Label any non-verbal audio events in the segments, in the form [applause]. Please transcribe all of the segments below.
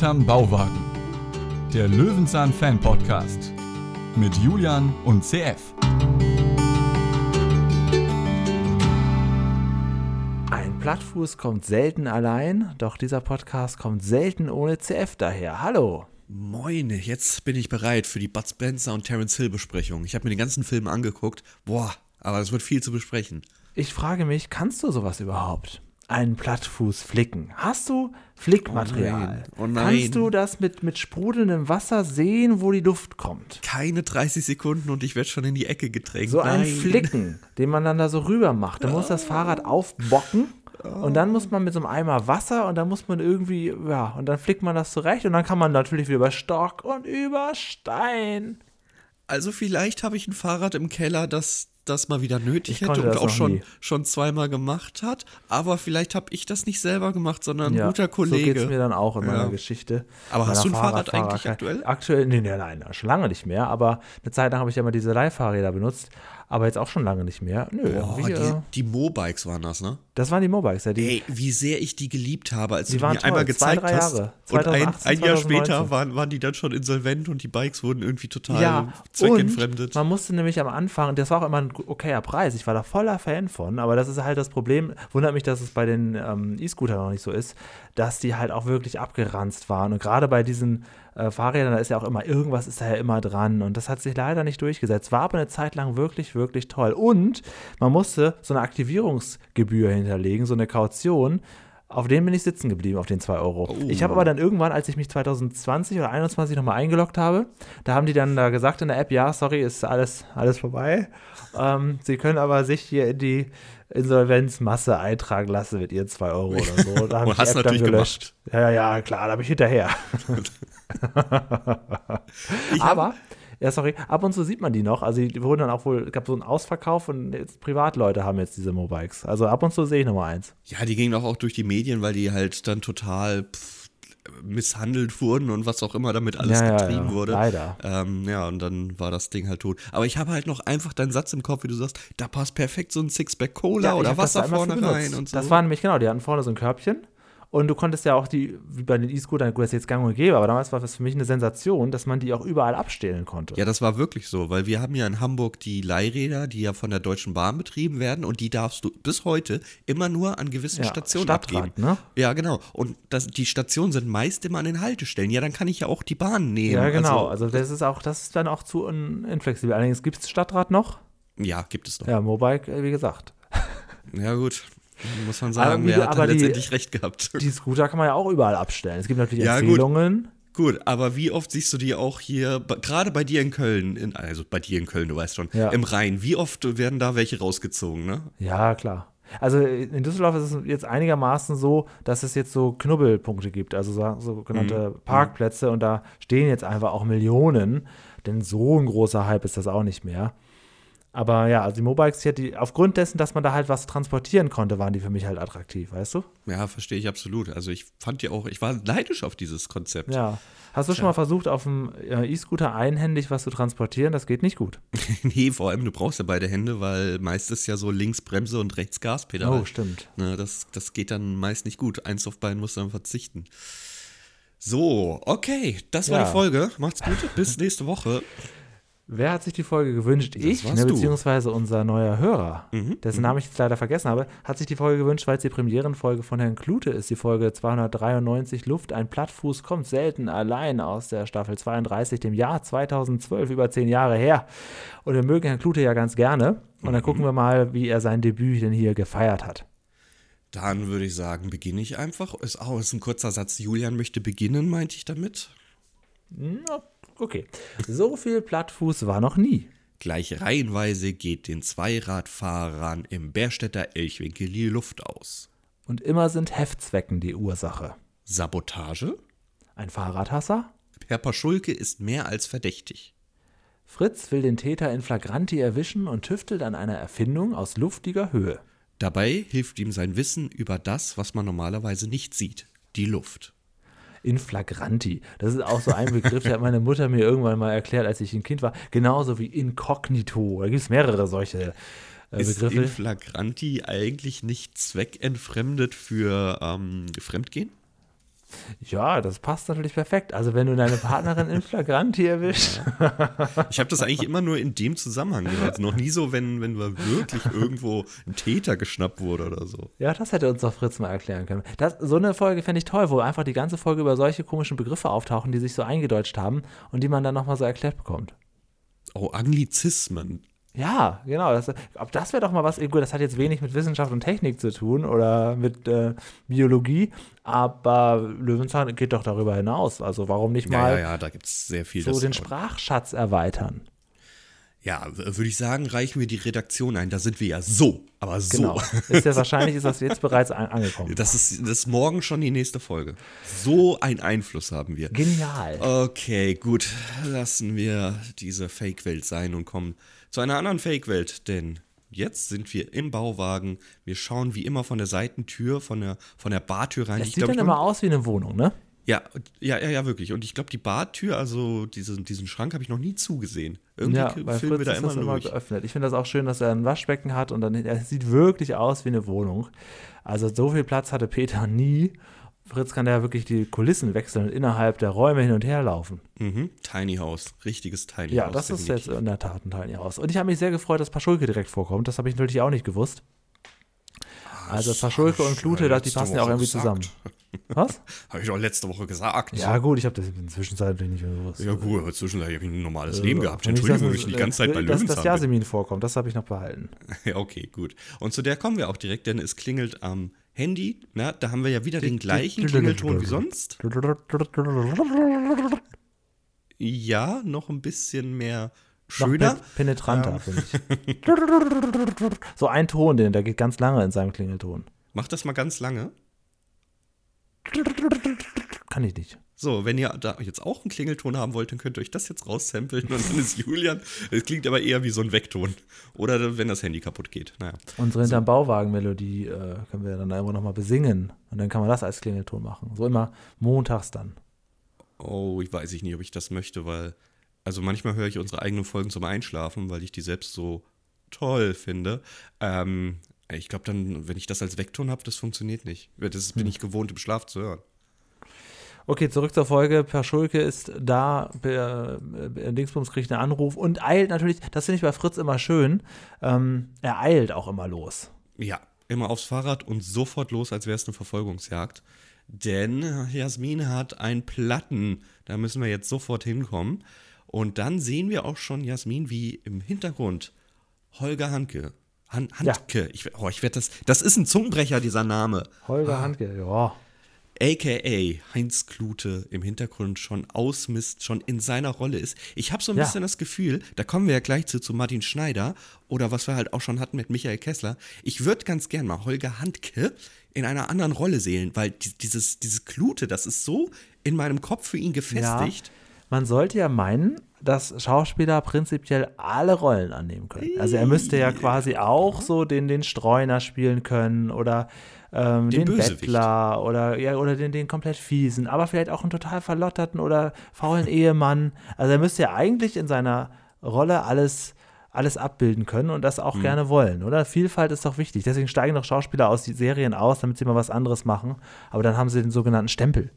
Hinterm Bauwagen. Der Löwenzahn Fan Podcast mit Julian und CF. Ein Plattfuß kommt selten allein, doch dieser Podcast kommt selten ohne CF daher. Hallo. Moin, jetzt bin ich bereit für die Bud Spencer und Terence Hill Besprechung. Ich habe mir den ganzen Film angeguckt. Boah, aber es wird viel zu besprechen. Ich frage mich, kannst du sowas überhaupt? Einen Plattfuß flicken. Hast du Flickmaterial? Oh nein, oh nein. Kannst du das mit, mit sprudelndem Wasser sehen, wo die Luft kommt? Keine 30 Sekunden und ich werde schon in die Ecke gedrängt. So nein. ein Flicken, den man dann da so rüber macht. Da muss das Fahrrad aufbocken und dann muss man mit so einem Eimer Wasser und dann muss man irgendwie, ja, und dann flickt man das zurecht und dann kann man natürlich wieder über Stock und über Stein. Also vielleicht habe ich ein Fahrrad im Keller, das das mal wieder nötig Ich hätte und auch schon, nie. schon zweimal gemacht hat. Aber vielleicht habe ich das nicht selber gemacht, sondern ein Ja, guter So Kollege. geht es mir dann auch in meiner Ja. Geschichte. Aber hast Meiner du ein Fahrrad Fahrradfahrerei. eigentlich aktuell? Aktuell, nee, nee, nein, schon lange nicht mehr. Aber eine Zeit lang habe ich ja immer diese Leihfahrräder benutzt. Aber jetzt auch schon lange nicht mehr. Nö, Boah, irgendwie, äh, die, die Mobikes waren das, ne? das waren die Mobikes, ja. Die, Ey, wie sehr ich die geliebt habe, als Die du die mir einmal toll. Zwei, gezeigt drei hast. Jahre. Und ein, 2018, ein Jahr 2019. später waren, waren die dann schon insolvent und die Bikes wurden irgendwie total ja, zweckentfremdet. man musste nämlich am Anfang, das war auch immer ein okayer Preis, ich war da voller Fan von, aber das ist halt das Problem, wundert mich, dass es bei den ähm, E-Scooter noch nicht so ist, dass die halt auch wirklich abgeranzt waren und gerade bei diesen äh, Fahrrädern, da ist ja auch immer, irgendwas ist da ja immer dran und das hat sich leider nicht durchgesetzt, war aber eine Zeit lang wirklich, wirklich toll. Und man musste so eine Aktivierungsgebühr hinterlegen, so eine Kaution, auf den bin ich sitzen geblieben, auf den 2 Euro. Oh. Ich habe aber dann irgendwann, als ich mich 2020 oder 2021 nochmal eingeloggt habe, da haben die dann da gesagt in der App, ja, sorry, ist alles, alles vorbei. Ähm, Sie können aber sich hier in die Insolvenzmasse eintragen lassen mit Ihren 2 Euro oder so. Da hab Und [laughs] die hast App natürlich gelöscht. Ja, ja, ja, klar, da bin ich hinterher. [laughs] Ich hab- aber, ja, sorry, ab und zu sieht man die noch. Also die wurden dann auch wohl, es gab so einen Ausverkauf und jetzt Privatleute haben jetzt diese Mobikes. Also ab und zu sehe ich Nummer eins. Ja, die gingen doch auch durch die Medien, weil die halt dann total pff, misshandelt wurden und was auch immer damit alles Ja, ja, getrieben ja, wurde. leider. Ähm, ja, und dann war das Ding halt tot. Aber ich habe halt noch einfach deinen Satz im Kopf, wie du sagst, da passt perfekt so ein Sixpack Cola oder Wasser vorne rein und so. Das war nämlich, genau, die hatten vorne so ein Körbchen. Und du konntest ja auch die, wie bei den E-Scootern, gut, das ist jetzt gang und gäbe, aber damals war das für mich eine Sensation, dass man die auch überall abstellen konnte. ja, das war wirklich so, weil wir haben ja in Hamburg die Leihräder, die ja von der Deutschen Bahn betrieben werden und die darfst du bis heute immer nur an gewissen Ja, Stationen Stadtrat, abgeben. ne? Ja, genau. Und das, die Stationen sind meist immer an den Haltestellen. Ja, dann kann ich ja auch die Bahn nehmen. Ja, genau. Also, das ist auch, das ist dann auch zu inflexibel. Allerdings gibt es Stadtrat noch. ja, gibt es doch. Ja, Mobike, äh, wie gesagt. Ja, gut. Muss man sagen, wer du- hat aber die- letztendlich recht gehabt. Die Scooter kann man ja auch überall abstellen. Es gibt natürlich Ja, gut. Empfehlungen. Gut, aber wie oft siehst du die auch hier, gerade bei dir in Köln, in, also bei dir in Köln, du weißt schon, Ja. im Rhein, wie oft werden da welche rausgezogen, ne? Ja, klar. Also in Düsseldorf ist es jetzt einigermaßen so, dass es jetzt so Knubbelpunkte gibt, also so- sogenannte Parkplätze und da stehen jetzt einfach auch Millionen, denn so ein großer Hype ist das auch nicht mehr. Aber ja, also die Mobikes, hier, die, aufgrund dessen, dass man da halt was transportieren konnte, waren die für mich halt attraktiv, weißt du? Ja, verstehe ich absolut. Also ich fand ja auch, ich war neidisch auf dieses Konzept. Ja. Hast du schon mal versucht, auf dem äh, E-Scooter einhändig was zu transportieren? Das geht nicht gut. [laughs] nee, vor allem, du brauchst ja beide Hände, weil meist ist ja so links Bremse und rechts Gaspedal. Oh, stimmt. Ne, das, das geht dann meist nicht gut. Eins auf beiden musst du dann verzichten. So, okay, das war Ja. die Folge. Macht's gut, bis [laughs] nächste Woche. Wer hat sich die Folge gewünscht? ich, warst ne, beziehungsweise unser neuer Hörer, dessen Namen ich jetzt leider vergessen habe, hat sich die Folge gewünscht, weil es die Premierenfolge von Herrn Klute ist, die Folge 293 Luft, ein Plattfuß kommt selten allein aus der Staffel 32, dem Jahr 2012, über zehn Jahre her. Und wir mögen Herrn Klute ja ganz gerne. Und dann gucken wir mal, wie er sein Debüt denn hier gefeiert hat. Dann würde ich sagen, beginne ich einfach. Ist auch ist ein kurzer Satz. Julian möchte beginnen, meinte ich damit. Na, okay. So viel Plattfuß war noch nie. Gleich reihenweise geht den Zweiradfahrern im Bärstädter Elchwinkel die Luft aus. Und immer sind Heftzwecken die Ursache. Sabotage? Ein Fahrradhasser? Herr Paschulke ist mehr als verdächtig. Fritz will den Täter in Flagranti erwischen und tüftelt an einer Erfindung aus luftiger Höhe. Dabei hilft ihm sein Wissen über das, was man normalerweise nicht sieht, die Luft. In Flagranti. Das ist auch so ein Begriff, der hat meine Mutter mir irgendwann mal erklärt, als ich ein Kind war. Genauso wie Inkognito. Da gibt es mehrere solche äh, Ist Begriffe. in flagranti eigentlich nicht zweckentfremdet für ähm, Fremdgehen? Ja, das passt natürlich perfekt. Also wenn du deine Partnerin in Flagranti erwischt. Ich habe das eigentlich immer nur in dem Zusammenhang gehört. Noch nie so, wenn, wenn wirklich irgendwo ein Täter geschnappt wurde oder so. Ja, das hätte uns doch Fritz mal erklären können. Das, so eine Folge fände ich toll, wo einfach die ganze Folge über solche komischen Begriffe auftauchen, die sich so eingedeutscht haben und die man dann nochmal so erklärt bekommt. Oh, Anglizismen. Ja, genau. Das, ob das wäre doch mal was, gut, das hat jetzt wenig mit Wissenschaft und Technik zu tun oder mit äh, Biologie, aber Löwenzahn geht doch darüber hinaus. Also warum nicht Ja, mal ja, ja, da gibt es sehr viel. so den Sprachschatz erweitern? Ja, würde ich sagen, reichen wir die Redaktion ein. Da sind wir ja so, aber so. Genau. Ist ja wahrscheinlich ist das jetzt bereits an, angekommen. Das ist, das ist morgen schon die nächste Folge. So einen Einfluss haben wir. Genial. Okay, gut. Lassen wir diese Fake-Welt sein und kommen zu einer anderen Fake-Welt. Denn jetzt sind wir im Bauwagen. Wir schauen wie immer von der Seitentür, von der, von der Bartür rein. Das Ich sieht glaub, dann immer aus wie eine Wohnung, ne? ja, ja, ja, ja, wirklich. Und ich glaube, die Bartür, also diesen, diesen Schrank, habe ich noch nie zugesehen. Irgendwie Ja, filmen bei wir Fritz da ist immer das immer geöffnet. Ich finde das auch schön, dass er ein Waschbecken hat und dann er sieht wirklich aus wie eine Wohnung. Also so viel Platz hatte Peter nie. Fritz kann ja wirklich die Kulissen wechseln und innerhalb der Räume hin und her laufen. Mhm. Tiny House, richtiges Tiny Ja, House. das ist definitiv. jetzt in der Tat ein Teil aus. Und ich habe mich sehr gefreut, dass Paschulke direkt vorkommt. Das habe ich natürlich auch nicht gewusst. Also Paschulke und Klute, das- die passen ja auch irgendwie gesagt. zusammen. [laughs] Was? Habe ich doch letzte Woche gesagt. Ja, gut, ich habe das in der Zwischenzeit nicht mehr gewusst. Ja, gut, aber zwischendurch habe ich ein normales Leben gehabt. Entschuldigung, dass ich die ganze Zeit bei äh, Dass das Löwenzahn. Jasmin vorkommt, das habe ich noch behalten. [laughs] Ja, okay, gut. Und zu der kommen wir auch direkt, denn es klingelt am Handy. Na, da haben wir ja wieder den gleichen Klingelton wie sonst. Ja, noch ein bisschen mehr Noch schöner. pe- penetranter, finde ich. [laughs] so ein Ton, den, der geht ganz lange in seinem Klingelton. Mach das mal ganz lange. Kann ich nicht. So, wenn ihr da jetzt auch einen Klingelton haben wollt, dann könnt ihr euch das jetzt raussampeln und dann ist Julian. Es klingt aber eher wie so ein Weckton. Oder wenn das Handy kaputt geht. Naja. Unsere hinterm Bauwagen-Melodie äh, können wir dann einfach nochmal besingen. Und dann kann man das als Klingelton machen. So immer montags dann. Oh, ich weiß ich nicht, ob ich das möchte, weil. Also manchmal höre ich unsere eigenen Folgen zum Einschlafen, weil ich die selbst so toll finde. Ähm, ich glaube dann, wenn ich das als Weckton habe, das funktioniert nicht. Das bin ich gewohnt, im Schlaf zu hören. Okay, zurück zur Folge. Per Schulke ist da, per, äh, Dingsbums kriegt einen Anruf und eilt natürlich, das finde ich bei Fritz immer schön, ähm, er eilt auch immer los. Ja, immer aufs Fahrrad und sofort los, als wäre es eine Verfolgungsjagd. Denn Jasmin hat einen Platten. Da müssen wir jetzt sofort hinkommen. Und dann sehen wir auch schon Jasmin, wie im Hintergrund Holger Handke. Han Ja. Handke. Ich, oh, ich werde das. Das ist ein Zungenbrecher, dieser Name. Holger Handke, ja. AKA Heinz Klute im Hintergrund schon ausmisst, schon in seiner Rolle ist. Ich habe so ein Ja. bisschen das Gefühl, da kommen wir ja gleich zu, zu Martin Schneider oder was wir halt auch schon hatten mit Michael Kessler. Ich würde ganz gern mal Holger Handke in einer anderen Rolle sehen, weil die, dieses, dieses Klute, das ist so in meinem Kopf für ihn gefestigt. Man sollte ja meinen, dass Schauspieler prinzipiell alle Rollen annehmen können. Also er müsste ja quasi auch so den, den Streuner spielen können oder ähm, Den den. Bettler oder, ja, oder den, den komplett fiesen, aber vielleicht auch einen total verlotterten oder faulen Ehemann. Also er müsste ja eigentlich in seiner Rolle alles, alles abbilden können und das auch Mhm. gerne wollen, oder? Vielfalt ist doch wichtig. Deswegen steigen doch Schauspieler aus die Serien aus, damit sie mal was anderes machen. Aber dann haben sie den sogenannten Stempel.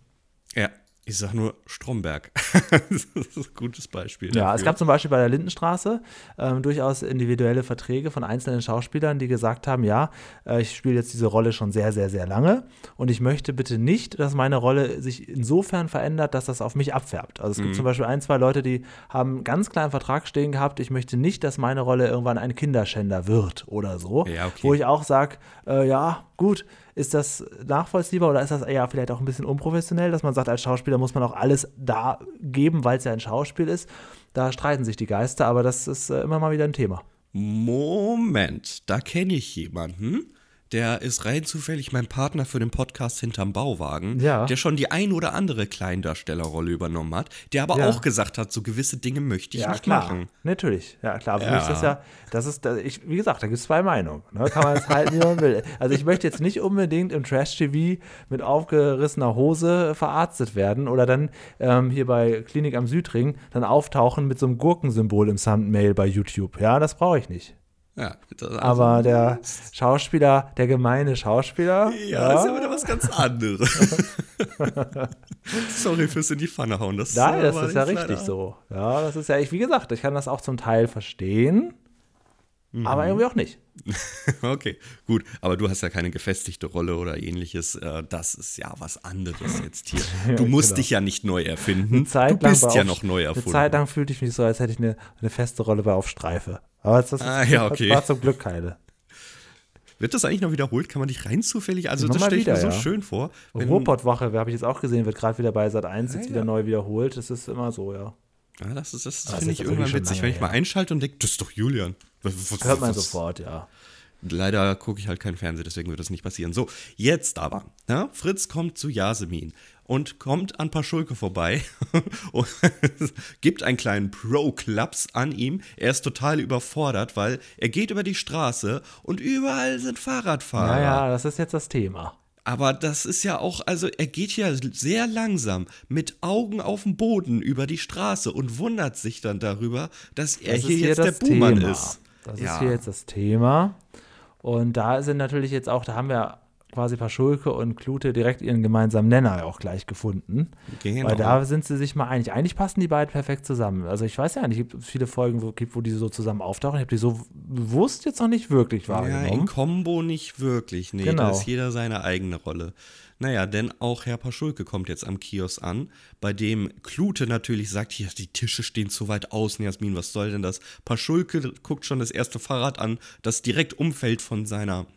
Ja, ich sag nur Stromberg. [laughs] das ist ein gutes Beispiel. Ja, dafür. es gab zum Beispiel bei der Lindenstraße ähm, durchaus individuelle Verträge von einzelnen Schauspielern, die gesagt haben, ja, äh, ich spiele jetzt diese Rolle schon sehr, sehr, sehr lange und ich möchte bitte nicht, dass meine Rolle sich insofern verändert, dass das auf mich abfärbt. Also es Mhm. gibt zum Beispiel ein, zwei Leute, die haben ganz kleinen Vertrag stehen gehabt, ich möchte nicht, dass meine Rolle irgendwann ein Kinderschänder wird oder so. Ja, okay. Wo ich auch sage, äh, ja, gut, ist das nachvollziehbar oder ist das eher vielleicht auch ein bisschen unprofessionell, dass man sagt, als Schauspieler muss man auch alles da geben, weil es ja ein Schauspiel ist. Da streiten sich die Geister, aber das ist äh, immer mal wieder ein Thema. Moment, da kenne ich jemanden. Der ist rein zufällig mein Partner für den Podcast hinterm Bauwagen, Ja. der schon die ein oder andere Kleindarstellerrolle übernommen hat, der aber Ja. auch gesagt hat, so gewisse Dinge möchte ich nicht klar. machen. Natürlich, ja klar. Aber Ja. ja. ist das ja, das ist, ich, wie gesagt, da gibt es zwei Meinungen. Ne? Kann man es halten, wie man will. Also ich möchte jetzt nicht unbedingt im Trash-TV mit aufgerissener Hose verarztet werden oder dann ähm, hier bei Klinik am Südring dann auftauchen mit so einem Gurkensymbol im Thumbnail bei YouTube. Ja, das brauche ich nicht. Ja, das, also, Aber der Schauspieler, der gemeine Schauspieler, Ja, ist ja wieder was ganz anderes. [laughs] Sorry fürs in die Pfanne hauen. Das, Nein, das ist ja richtig leider- so. Ja, das ist ja, ich, wie gesagt, ich kann das auch zum Teil verstehen, Mhm. aber irgendwie auch nicht. [laughs] Okay, gut. Aber du hast ja keine gefestigte Rolle oder ähnliches. Äh, Das ist ja was anderes jetzt hier. [laughs] Du musst genau. dich ja nicht neu erfinden. Eine du bist ja Auf- noch neu Eine erfunden. Zeit lang fühlte ich mich so, als hätte ich eine, eine feste Rolle bei Auf Streife. Aber das, ist, Ah, ja, [laughs] okay. das war zum Glück keine. Wird das eigentlich noch wiederholt? Kann man dich rein zufällig? Also, das stelle ich mir wieder, so ja. schön vor. Ruhrpottwache, habe ich jetzt auch gesehen, wird gerade wieder bei Sat 1 jetzt Ah, wieder ja. neu wiederholt. Das ist immer so, ja. Ja, das ist, das Das finde ich irgendwann witzig, wenn ich mal einschalte und denke, das ist doch Julian. Was, was, Hört man sofort, ja. Leider gucke ich halt kein Fernsehen, deswegen wird das nicht passieren. So, jetzt aber. Ja, Fritz kommt zu Yasemin und kommt an Paschulke vorbei [laughs] und [laughs] gibt einen kleinen Pro-Klaps an ihm. Er ist total überfordert, weil er geht über die Straße und überall sind Fahrradfahrer. Ja, ja, das ist jetzt das Thema. Aber das ist ja auch, also er geht ja sehr langsam mit Augen auf dem Boden über die Straße und wundert sich dann darüber, dass er Das hier ist jetzt der Buhmann Thema. ist. Das Ja. ist hier jetzt das Thema. Und da sind natürlich jetzt auch, da haben wir quasi Paschulke und Klute direkt ihren gemeinsamen Nenner auch gleich gefunden. Genau. Weil da sind sie sich mal einig. Eigentlich passen die beiden perfekt zusammen. Also ich weiß ja nicht, es gibt viele Folgen, wo, gibt, wo die so zusammen auftauchen. Ich habe die so bewusst jetzt noch nicht wirklich Ja, in wahrgenommen. Kombo nicht wirklich. Nee, Genau. da ist jeder seine eigene Rolle. Naja, denn auch Herr Paschulke kommt jetzt am Kiosk an, bei dem Klute natürlich sagt, hier, die Tische stehen zu weit außen, Jasmin, was soll denn das? Paschulke guckt schon das erste Fahrrad an, das direkt umfällt von seiner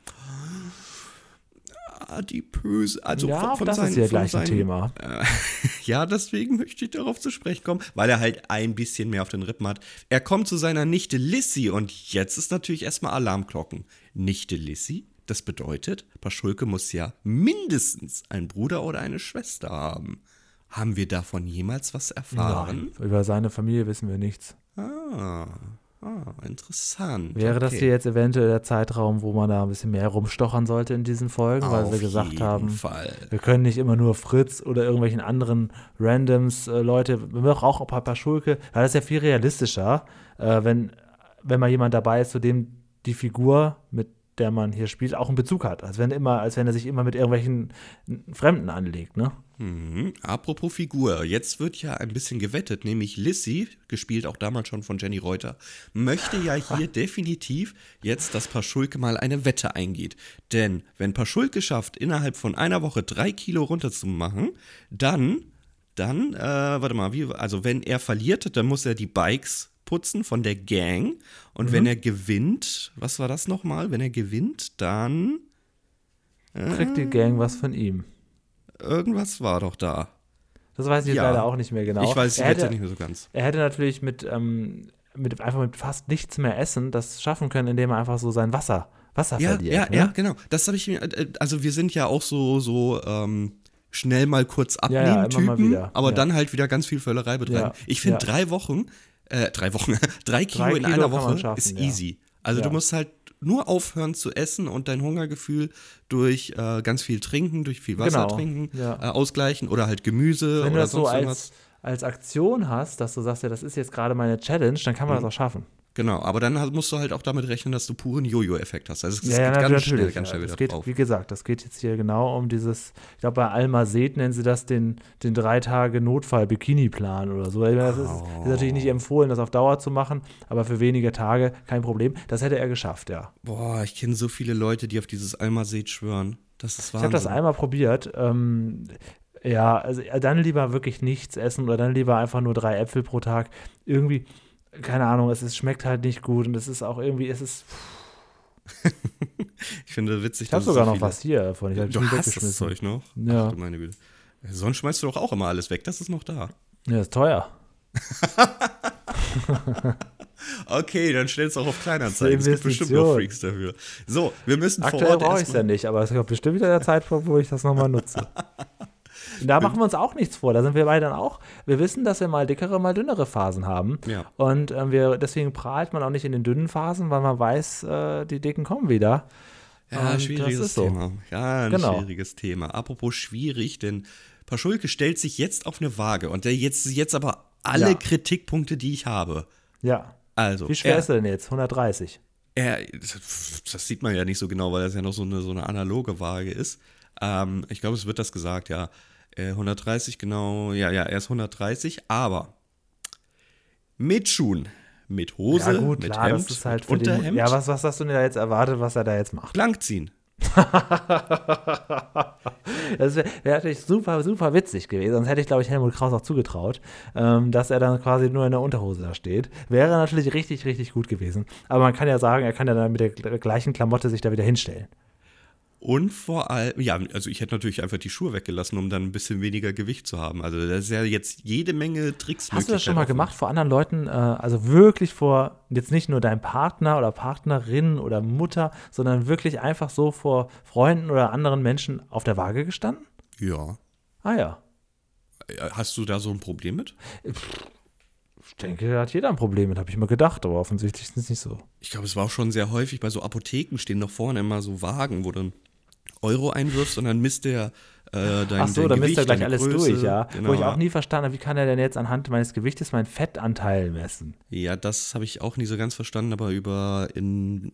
adipöse, also ja, von, von das seinen, ist von gleich ein Thema. Äh, [laughs] ja, deswegen möchte ich darauf zu sprechen kommen, weil er halt ein bisschen mehr auf den Rippen hat. Er kommt zu seiner Nichte Lissy und jetzt ist natürlich erstmal Alarmglocken. Nichte Lissy? Das bedeutet, Paschulke muss ja mindestens einen Bruder oder eine Schwester haben. Haben wir davon jemals was erfahren? Nein, über seine Familie wissen wir nichts. Ah, ah, interessant. Wäre das Okay. hier jetzt eventuell der Zeitraum, wo man da ein bisschen mehr rumstochern sollte in diesen Folgen, weil Auf wir gesagt jeden haben, Fall. wir können nicht immer nur Fritz oder irgendwelchen anderen Randoms äh, Leute, wir brauchen auch ein paar, paar Schulke, weil das ist ja viel realistischer, äh, wenn, wenn mal jemand dabei ist, zu dem die Figur, mit der man hier spielt, auch einen Bezug hat. Als wenn immer, als wenn er sich immer mit irgendwelchen Fremden anlegt, ne? Mhm. Apropos Figur, jetzt wird ja ein bisschen gewettet, nämlich Lissy, gespielt auch damals schon von Jenny Reuter, möchte ja [laughs] hier definitiv jetzt, dass Paschulke mal eine Wette eingeht. Denn wenn Paschulke schafft, innerhalb von einer Woche drei Kilo runterzumachen, dann, dann, äh, warte mal, wie, also wenn er verliert, dann muss er die Bikes putzen von der Gang. Und wenn er gewinnt, was war das nochmal? Wenn er gewinnt, dann Kriegt die Gang was von ihm. Irgendwas war doch da. Das weiß ich jetzt Ja. leider auch nicht mehr genau. Ich weiß Wette hätte, nicht mehr so ganz. Er hätte natürlich mit, ähm, mit einfach mit fast nichts mehr essen das schaffen können, indem er einfach so sein Wasser, Wasser Ja, verliert. ja, ne? ja, genau. Das habe ich mir, äh, also wir sind ja auch so, so ähm, schnell mal kurz Ja, ja, abnehmen immer Typen, wieder, aber ja. dann halt wieder ganz viel Völlerei betreiben. Ja, Ich finde ja. drei Wochen, äh, drei Wochen, [laughs] drei Kilo Drei in Kilo einer Woche ist ja. easy. Also Ja. du musst halt nur aufhören zu essen und dein Hungergefühl durch äh, ganz viel trinken, durch viel Wasser Genau, trinken, ja. äh, ausgleichen oder halt Gemüse Wenn du oder das so sonst als, irgendwas. als Aktion hast, dass du sagst, ja, das ist jetzt gerade meine Challenge, dann kann man Mhm. das auch schaffen. Genau, aber dann hast- musst du halt auch damit rechnen, dass du puren Jojo-Effekt hast. Also es ja, ja, geht ganz schnell, ganz ja. schnell das wieder geht, drauf. Wie gesagt, das geht jetzt hier genau um dieses, ich glaube, bei Alma Seed nennen sie das den, den drei Tage Notfall-Bikini-Plan oder so. Meine, Das ist, ist natürlich nicht empfohlen, das auf Dauer zu machen, aber für wenige Tage kein Problem. Das hätte er geschafft, ja. Boah, ich kenne so viele Leute, die auf dieses Almased schwören. Das ist Wahnsinn. Ich habe das einmal probiert. Ähm, ja, also äh, dann lieber wirklich nichts essen oder dann lieber einfach nur drei Äpfel pro Tag. Irgendwie, keine Ahnung, es ist, schmeckt halt nicht gut und es ist auch irgendwie, es ist. Ich finde witzig, Ich habe dass es sogar so noch was hier davon. Ich habe Du hast das weggeschmissen. Zeug noch? Ja. Ach du meine Güte. Sonst schmeißt du doch auch immer alles weg. Das ist noch da. Ja, ist teuer. [laughs] Okay, dann stellst du auch auf Kleinanzeigen. Es gibt bestimmt noch. Freaks dafür. So, wir müssen vor Aktuell Ort brauche ich es ja nicht, aber es kommt bestimmt wieder der Zeitpunkt, wo ich das nochmal nutze. [laughs] Da machen wir uns auch nichts vor. Da sind wir beide dann auch. Wir wissen, dass wir mal dickere, mal dünnere Phasen haben. Ja. Und ähm, wir, deswegen prahlt man auch nicht in den dünnen Phasen, weil man weiß, äh, die Dicken kommen wieder. Ja, Und schwieriges so. Thema. Ja, ein Genau. schwieriges Thema. Apropos schwierig, denn Paschulke stellt sich jetzt auf eine Waage und der jetzt, jetzt aber alle Ja. Kritikpunkte, die ich habe. Ja. Also, Wie schwer er, ist er denn jetzt? 130. er, das sieht man ja nicht so genau, weil das ja noch so eine, so eine analoge Waage ist. Ähm, ich glaube, es wird das gesagt, ja. Äh, 130, genau. Ja, ja, er ist 130, aber mit Schuhen, mit Hose, ja, gut, mit klar, Hemd, das ist halt mit für den, Unterhemd, Ja, was, was hast du denn da jetzt erwartet, was er da jetzt macht? blank ziehen. [laughs] Das wäre wär natürlich super, super witzig gewesen. Sonst hätte ich, glaube ich, Helmut Kraus auch zugetraut, ähm, dass er dann quasi nur in der Unterhose da steht. Wäre natürlich richtig, richtig gut gewesen. Aber man kann ja sagen, er kann ja dann mit der gleichen Klamotte sich da wieder hinstellen. Und vor allem, ja, also ich hätte natürlich einfach die Schuhe weggelassen, um dann ein bisschen weniger Gewicht zu haben. Also das ist ja jetzt jede Menge Tricks. Hast du das schon mal gemacht vor anderen Leuten? Äh, also wirklich vor, jetzt nicht nur deinem Partner oder Partnerin oder Mutter, sondern wirklich einfach so vor Freunden oder anderen Menschen auf der Waage gestanden? Ja. Ah ja. Hast du da so ein Problem mit? Ich denke, da hat jeder ein Problem mit, habe ich mir gedacht, aber offensichtlich ist es nicht so. Ich glaube, es war auch schon sehr häufig bei so Apotheken stehen noch vorne immer so Wagen, wo einen Euro einwirfst und dann misst der äh, dein Ach so, dann misst er gleich alles Größe. durch, ja. Genau. Wo ich auch nie verstanden habe, wie kann er denn jetzt anhand meines Gewichtes meinen Fettanteil messen? Ja, das habe ich auch nie so ganz verstanden, aber über, in,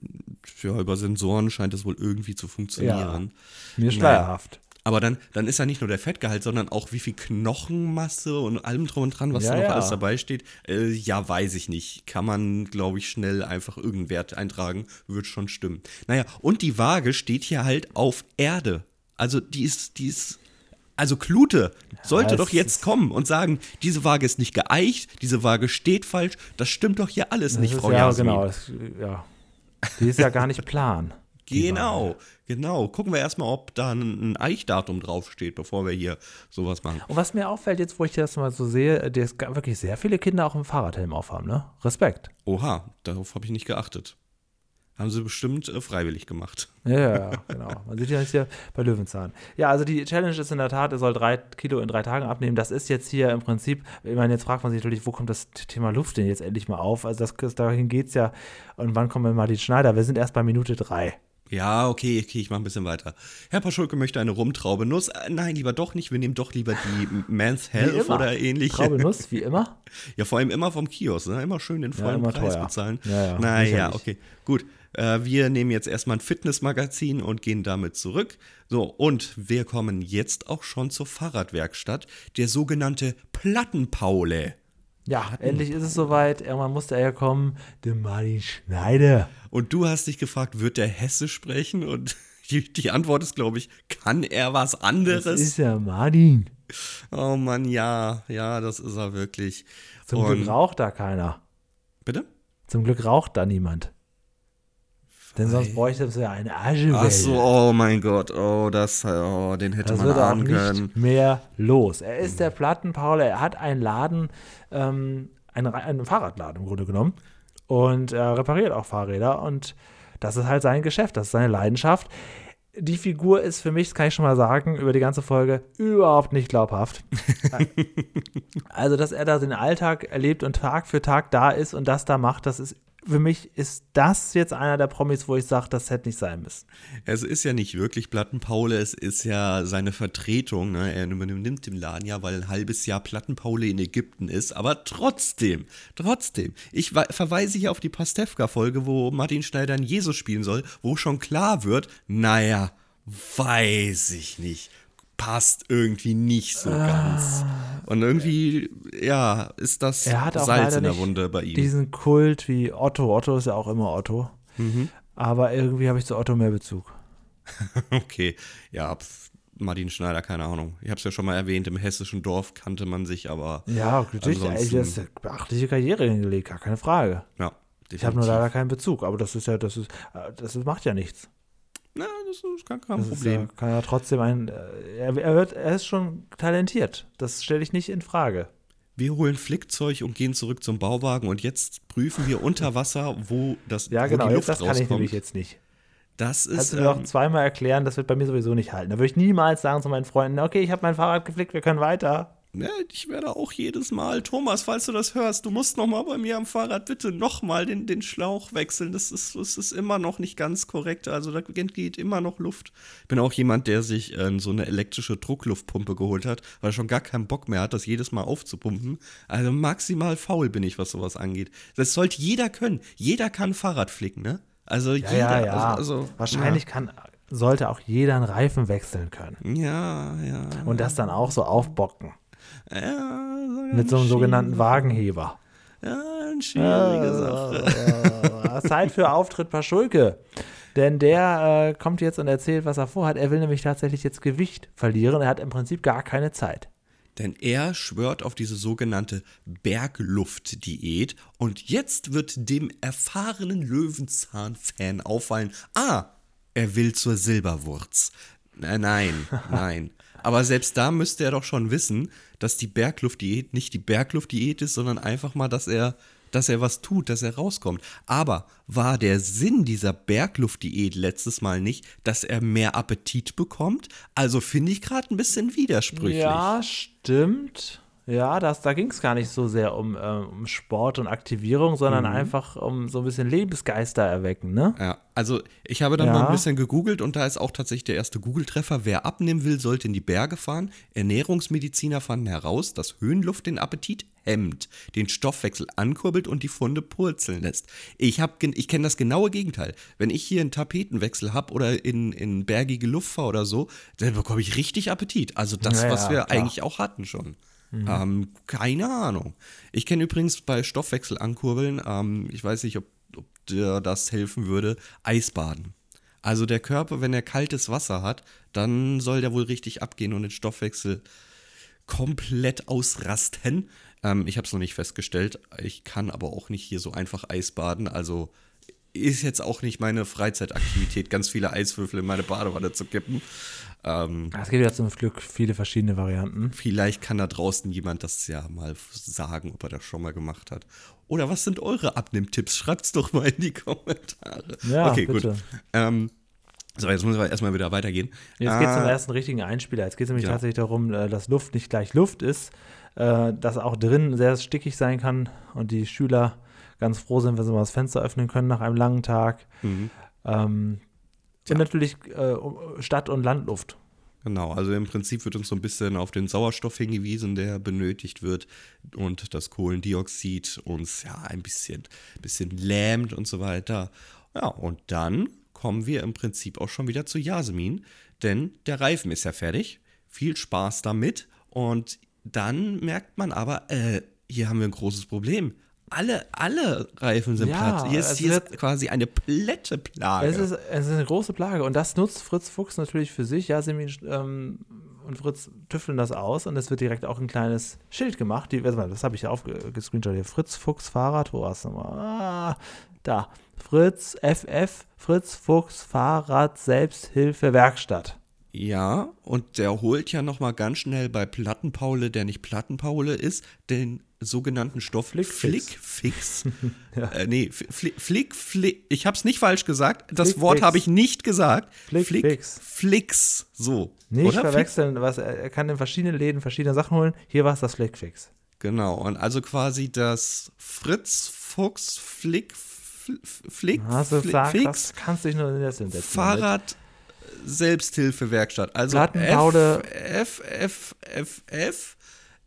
ja, über Sensoren scheint das wohl irgendwie zu funktionieren. Mir ist schleierhaft. Aber dann, dann ist ja nicht nur der Fettgehalt, sondern auch wie viel Knochenmasse und allem drum und dran, was Ja, da noch ja. alles dabei steht. Äh, ja, weiß ich nicht. Kann man, glaube ich, schnell einfach irgendeinen Wert eintragen. Wird schon stimmen. Naja, und die Waage steht hier halt auf Erde. Also die ist, die ist. Also Klute sollte es doch jetzt kommen und sagen, diese Waage ist nicht geeicht, diese Waage steht falsch, das stimmt doch hier alles nicht, Das ist, Frau ja, Jasmin. genau. Das, ja. Die ist ja gar nicht [laughs] plan. Genau, genau. Gucken wir erstmal, ob da ein Eichdatum draufsteht, bevor wir hier sowas machen. Und was mir auffällt, jetzt wo ich das mal so sehe, dass wirklich sehr viele Kinder auch einen Fahrradhelm aufhaben, ne? Respekt. Oha, darauf habe ich nicht geachtet. Haben sie bestimmt äh, freiwillig gemacht. [laughs] Ja, genau. Man sieht ja jetzt hier bei Löwenzahn. Ja, also die Challenge ist in der Tat, er soll drei Kilo in drei Tagen abnehmen. Das ist jetzt hier im Prinzip, ich meine, jetzt fragt man sich natürlich, wo kommt das Thema Luft denn jetzt endlich mal auf? Also das, das, dahin geht es ja. Und wann kommen wir mal die Schneider? Wir sind erst bei Minute drei. Ja, okay, okay, ich mache ein bisschen weiter. Herr Paschulke möchte eine Rumtraube Nuss. Äh, nein, lieber doch nicht. Wir nehmen doch lieber die Man's Health oder ähnliche. Traube Nuss, wie [laughs] immer. Ja, vor allem immer vom Kiosk. Ne? Immer schön den vollen immer Preis teuer. bezahlen. Ja, ja, naja, okay, gut. Äh, wir nehmen jetzt erstmal ein Fitnessmagazin und gehen damit zurück. So, und wir kommen jetzt auch schon zur Fahrradwerkstatt, der sogenannte Plattenpaule. Ja, endlich ist es soweit. Irgendwann musste er ja kommen. Der Martin Schneider. Und du hast dich gefragt, wird der Hesse sprechen? Und [laughs] die, die Antwort ist, glaube ich, kann er was Das anderes? ist ja Martin. oh Mann, ja, ja, das ist er wirklich. Zum Und- Glück raucht da keiner. Bitte? Zum Glück raucht da niemand. Denn sonst bräuchte es ja eine Aschewelle. Ach so, oh mein Gott, oh, das, oh, den hätte Das man wird auch ahnen nicht können. mehr los. Er ist der Plattenpaul, er hat einen Laden, ähm, einen, einen Fahrradladen im Grunde genommen und er repariert auch Fahrräder und das ist halt sein Geschäft, das ist seine Leidenschaft. Die Figur ist für mich, das kann ich schon mal sagen, über die ganze Folge überhaupt nicht glaubhaft. [laughs] also, dass er da den Alltag erlebt und Tag für Tag da ist und das da macht, das ist für mich ist das jetzt einer der Promis, wo ich sage, das hätte nicht sein müssen. Es ist ja nicht wirklich Plattenpaule, es ist ja seine Vertretung. Ne? Er übernimmt den Laden ja, weil ein halbes Jahr Plattenpaule in Ägypten ist. Aber trotzdem, trotzdem. Ich verweise hier auf die Pastewka-Folge, wo Martin Schneider einen Jesus spielen soll, wo schon klar wird, naja, weiß ich nicht. Passt irgendwie nicht so ganz. Und irgendwie, ja, ist das Salz in der Wunde bei ihm. diesen Kult wie Otto. Otto ist ja auch immer Otto. Mhm. Aber irgendwie habe ich zu Otto mehr Bezug. [laughs] Okay, ja, pf, Martin Schneider, keine Ahnung. Ich habe es ja schon mal erwähnt, im hessischen Dorf kannte man sich, aber Ja, natürlich. Ey, Ansonsten- das ist eine beachtliche Karriere hingelegt, gar keine Frage. ja. Ich habe nur definitiv. leider keinen Bezug, aber das ist ja, das ist, äh, das macht ja nichts. Na, das ist gar kein Das ist, Problem. äh, kann ja trotzdem ein, äh, er, er, wird, er ist schon talentiert. Das stelle ich nicht in Frage. Wir holen Flickzeug und gehen zurück zum Bauwagen und jetzt prüfen wir unter Wasser, wo das Ja, wo genau, die Luft das kann ich nämlich jetzt nicht. Das Kannst ist du mir noch ähm, zweimal erklären, das wird bei mir sowieso nicht halten. Da würde ich niemals sagen zu meinen Freunden, okay, ich habe mein Fahrrad geflickt, wir können weiter. Ja, ich werde auch jedes Mal, Thomas, falls du das hörst, du musst noch mal bei mir am Fahrrad bitte noch mal den, den Schlauch wechseln. Das ist, das ist immer noch nicht ganz korrekt. Also da geht immer noch Luft. Ich bin auch jemand, der sich äh, so eine elektrische Druckluftpumpe geholt hat, weil er schon gar keinen Bock mehr hat, das jedes Mal aufzupumpen. Also maximal faul bin ich, was sowas angeht. Das sollte jeder können. Jeder kann Fahrrad flicken, ne? Also Ja, jeder. ja, ja. Also, also, Wahrscheinlich kann, sollte auch jeder einen Reifen wechseln können. Ja, ja. Und das dann auch so aufbocken. Ja Mit so einem sogenannten Wagenheber. Ja, eine schwierige Sache. Äh, [laughs] Zeit für Auftritt Paschulke. Denn der äh, kommt jetzt und erzählt, was er vorhat. Er will nämlich tatsächlich jetzt Gewicht verlieren. Er hat im Prinzip gar keine Zeit. Denn er schwört auf diese sogenannte Bergluftdiät. Und jetzt wird dem erfahrenen Löwenzahn-Fan auffallen: Ah, er will zur Silberwurz. Nein, nein. Aber selbst da müsste er doch schon wissen, dass die Bergluftdiät nicht die Bergluftdiät ist, sondern einfach mal, dass er, dass er was tut, dass er rauskommt. Aber war der Sinn dieser Bergluftdiät letztes Mal nicht, dass er mehr Appetit bekommt? Also finde ich gerade ein bisschen widersprüchlich. Ja, stimmt. Ja, das, da ging es gar nicht so sehr um, äh, um Sport und Aktivierung, sondern einfach um so ein bisschen Lebensgeister erwecken, ne? Ja, also ich habe dann Ja. mal ein bisschen gegoogelt und da ist auch tatsächlich der erste Google-Treffer. Wer abnehmen will, sollte in die Berge fahren. Ernährungsmediziner fanden heraus, dass Höhenluft den Appetit hemmt, den Stoffwechsel ankurbelt und die Funde purzeln lässt. Ich, hab ich kenne das genaue Gegenteil. Wenn ich hier einen Tapetenwechsel habe oder in, in bergige Luft fahre oder so, dann bekomme ich richtig Appetit. Also das, Ja, was wir klar. eigentlich auch hatten schon. Ähm, keine Ahnung. Ich kenne übrigens bei Stoffwechsel ankurbeln, ähm, ich weiß nicht, ob, ob dir das helfen würde, Eisbaden. Also der Körper, wenn er kaltes Wasser hat, dann soll der wohl richtig abgehen und den Stoffwechsel komplett ausrasten. Ähm, ich habe es noch nicht festgestellt. Ich kann aber auch nicht hier so einfach Eisbaden. Also ist jetzt auch nicht meine Freizeitaktivität, ganz viele Eiswürfel in meine Badewanne zu kippen. Ähm, Es gibt ja zum Glück viele verschiedene Varianten. Vielleicht kann da draußen jemand das ja mal sagen, ob er das schon mal gemacht hat. Oder was sind eure Abnehmtipps? Schreibt's doch mal in die Kommentare. Ja, okay, bitte. gut. Ähm, so, jetzt müssen wir erstmal wieder weitergehen. Jetzt geht es zum Ah, ersten richtigen Einspieler. Jetzt geht es nämlich Ja. tatsächlich darum, äh, dass Luft nicht gleich Luft ist, äh, dass auch drin sehr stickig sein kann und die Schüler ganz froh sind, wenn sie mal das Fenster öffnen können nach einem langen Tag. Mhm. Ähm, und natürlich äh, Stadt- und Landluft. Genau, also im Prinzip wird uns so ein bisschen auf den Sauerstoff hingewiesen, der benötigt wird und das Kohlendioxid uns ja ein bisschen, bisschen lähmt und so weiter. Ja, und dann kommen wir im Prinzip auch schon wieder zu Jasmin, denn der Reifen ist ja fertig. Viel Spaß damit. Und dann merkt man aber, äh, hier haben wir ein großes Problem. Alle, alle Reifen sind Ja, platt. Hier ist, hier ist quasi eine plätte Plage. Es ist, es ist eine große Plage und das nutzt Fritz Fuchs natürlich für sich. Jasmin ähm, und Fritz tüfteln das aus und es wird direkt auch ein kleines Schild gemacht. Die, mal, das habe ich ja aufgescreenshot hier. Fritz Fuchs Fahrrad, wo war's nochmal? Ah, da. Fritz FF, Fritz Fuchs Fahrrad Selbsthilfe Werkstatt. Ja, und der holt ja noch mal ganz schnell bei Plattenpaule, der nicht Plattenpaule ist, den sogenannten Stoff Flickfix. Flickfix. [laughs] äh, nee, Flick, Flick, Flick, ich hab's nicht falsch gesagt, das Flickfix. Wort habe ich nicht gesagt. Flickfix. Flix, so. Nicht Oder? Flick- verwechseln, was, er kann in verschiedenen Läden verschiedene Sachen holen. Hier war es das Flickfix. Genau, und also quasi das Fritz Fuchs Flick, Fl- Flick, du Flick- gesagt, Fix, das kannst du dich nur in der Sinn. Fahrrad Selbsthilfewerkstatt. Also Plattenbaude- F, F, F, F,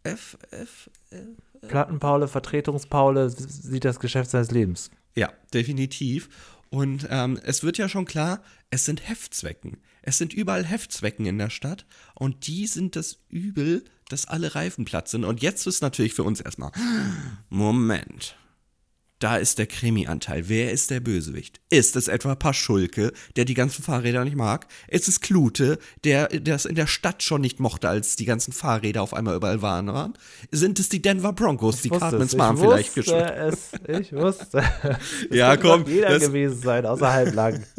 F, F, damit. Plattenpaule, Vertretungspaule sieht das Geschäft seines Lebens. Ja, definitiv. Und ähm, es wird ja schon klar, es sind Heftzwecken. Es sind überall Heftzwecken in der Stadt und die sind das Übel, dass alle Reifen platt sind. Und jetzt ist natürlich für uns erstmal, [gasps] Moment. Da ist der Krimi-Anteil. Wer ist der Bösewicht? Ist es etwa Paschulke, der die ganzen Fahrräder nicht mag? Ist es Klute, der das in der Stadt schon nicht mochte, als die ganzen Fahrräder auf einmal überall waren? Sind es die Denver Broncos, die Ich wusste Cartman's Mom ich vielleicht wusste geschult? es, ich wusste. [laughs] Es Ja, komm, Jeder gewesen sein, außer halblang. [laughs]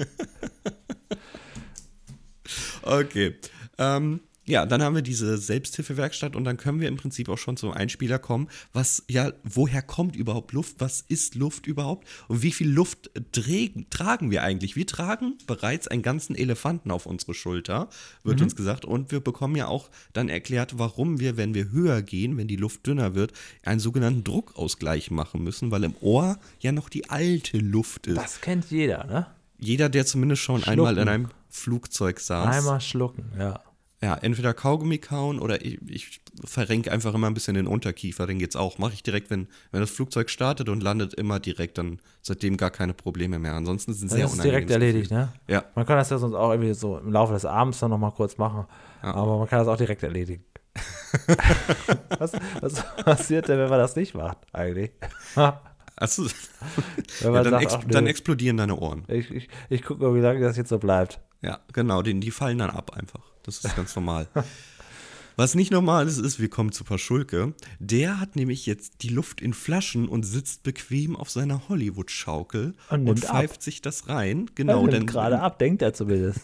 Okay. Ähm, ja, dann haben wir diese Selbsthilfewerkstatt und dann können wir im Prinzip auch schon zum Einspieler kommen. Was, ja, woher kommt überhaupt Luft? Was ist Luft überhaupt? Und wie viel Luft tragen wir eigentlich? Wir tragen bereits einen ganzen Elefanten auf unsere Schulter, wird uns gesagt. Und wir bekommen ja auch dann erklärt, warum wir, wenn wir höher gehen, wenn die Luft dünner wird, einen sogenannten Druckausgleich machen müssen, weil im Ohr ja noch die alte Luft ist. Das kennt jeder, ne? Jeder, der zumindest schon Schlucken. einmal in einem Flugzeug saß. Einmal schlucken, ja. Ja, entweder Kaugummi kauen oder ich, ich verrenke einfach immer ein bisschen den Unterkiefer, dann geht's auch. Mache ich direkt, wenn, wenn das Flugzeug startet und landet, immer direkt, dann seitdem gar keine Probleme mehr. Ansonsten sind Das sehr ist direkt erledigt, ne? Ja, Man kann das ja sonst auch irgendwie so im Laufe des Abends dann nochmal kurz machen. Ja. Aber man kann das auch direkt erledigen. [laughs] was, was passiert denn, wenn man das nicht macht, eigentlich? [laughs] Achso, ja, dann, ex dann explodieren deine Ohren. ich, ich, ich gucke mal, wie lange das jetzt so bleibt. Ja, genau, die, die fallen dann ab einfach. Das ist ganz normal. [laughs] Was nicht normal ist, ist, wir kommen zu Paschulke. Der hat nämlich jetzt die Luft in Flaschen und sitzt bequem auf seiner Hollywood-Schaukel Und und, nimmt ab. pfeift sich das rein. Genau, Genau, nimmt denn gerade ab, denkt er zumindest.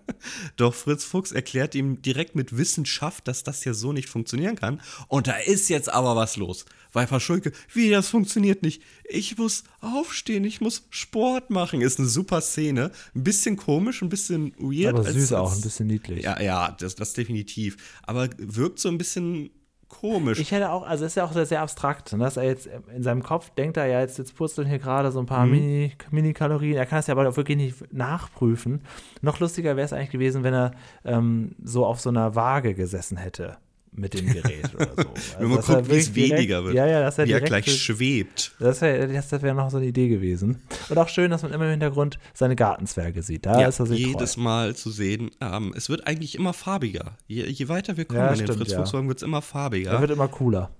[laughs] Doch Fritz Fuchs erklärt ihm direkt mit Wissenschaft, dass das ja so nicht funktionieren kann. Und da ist jetzt aber was los. Weil Paschulke, wie das funktioniert nicht. Ich muss aufstehen, ich muss Sport machen. Ist eine super Szene. Ein bisschen komisch, ein bisschen weird. Aber als- süß auch, als- ein bisschen niedlich. Ja, ja, das, das definitiv. Aber wirkt so ein bisschen komisch. Ich hätte auch, also ist ja auch sehr, sehr abstrakt, ne, dass er jetzt in seinem Kopf denkt er ja jetzt, jetzt purzeln hier gerade so ein Mhm. paar Mini, Mini-Kalorien. Er kann es ja aber auch wirklich nicht nachprüfen. Noch lustiger wäre es eigentlich gewesen, wenn er ähm, so auf so einer Waage gesessen hätte mit dem Gerät oder so. [laughs] Also, Wenn man guckt, wie es weniger wird. Ja, ja, dass er wie er gleich schwebt. Das wäre das wär noch so eine Idee gewesen. Und auch schön, dass man immer im Hintergrund seine Gartenzwerge sieht. Da ja, ist er sich jedes treu. Mal zu sehen. Ähm, es wird eigentlich immer farbiger. Je, je weiter wir kommen Ja, in den stimmt, Fritz ja. Fuchs Folgen, wird es immer farbiger. Er wird immer cooler.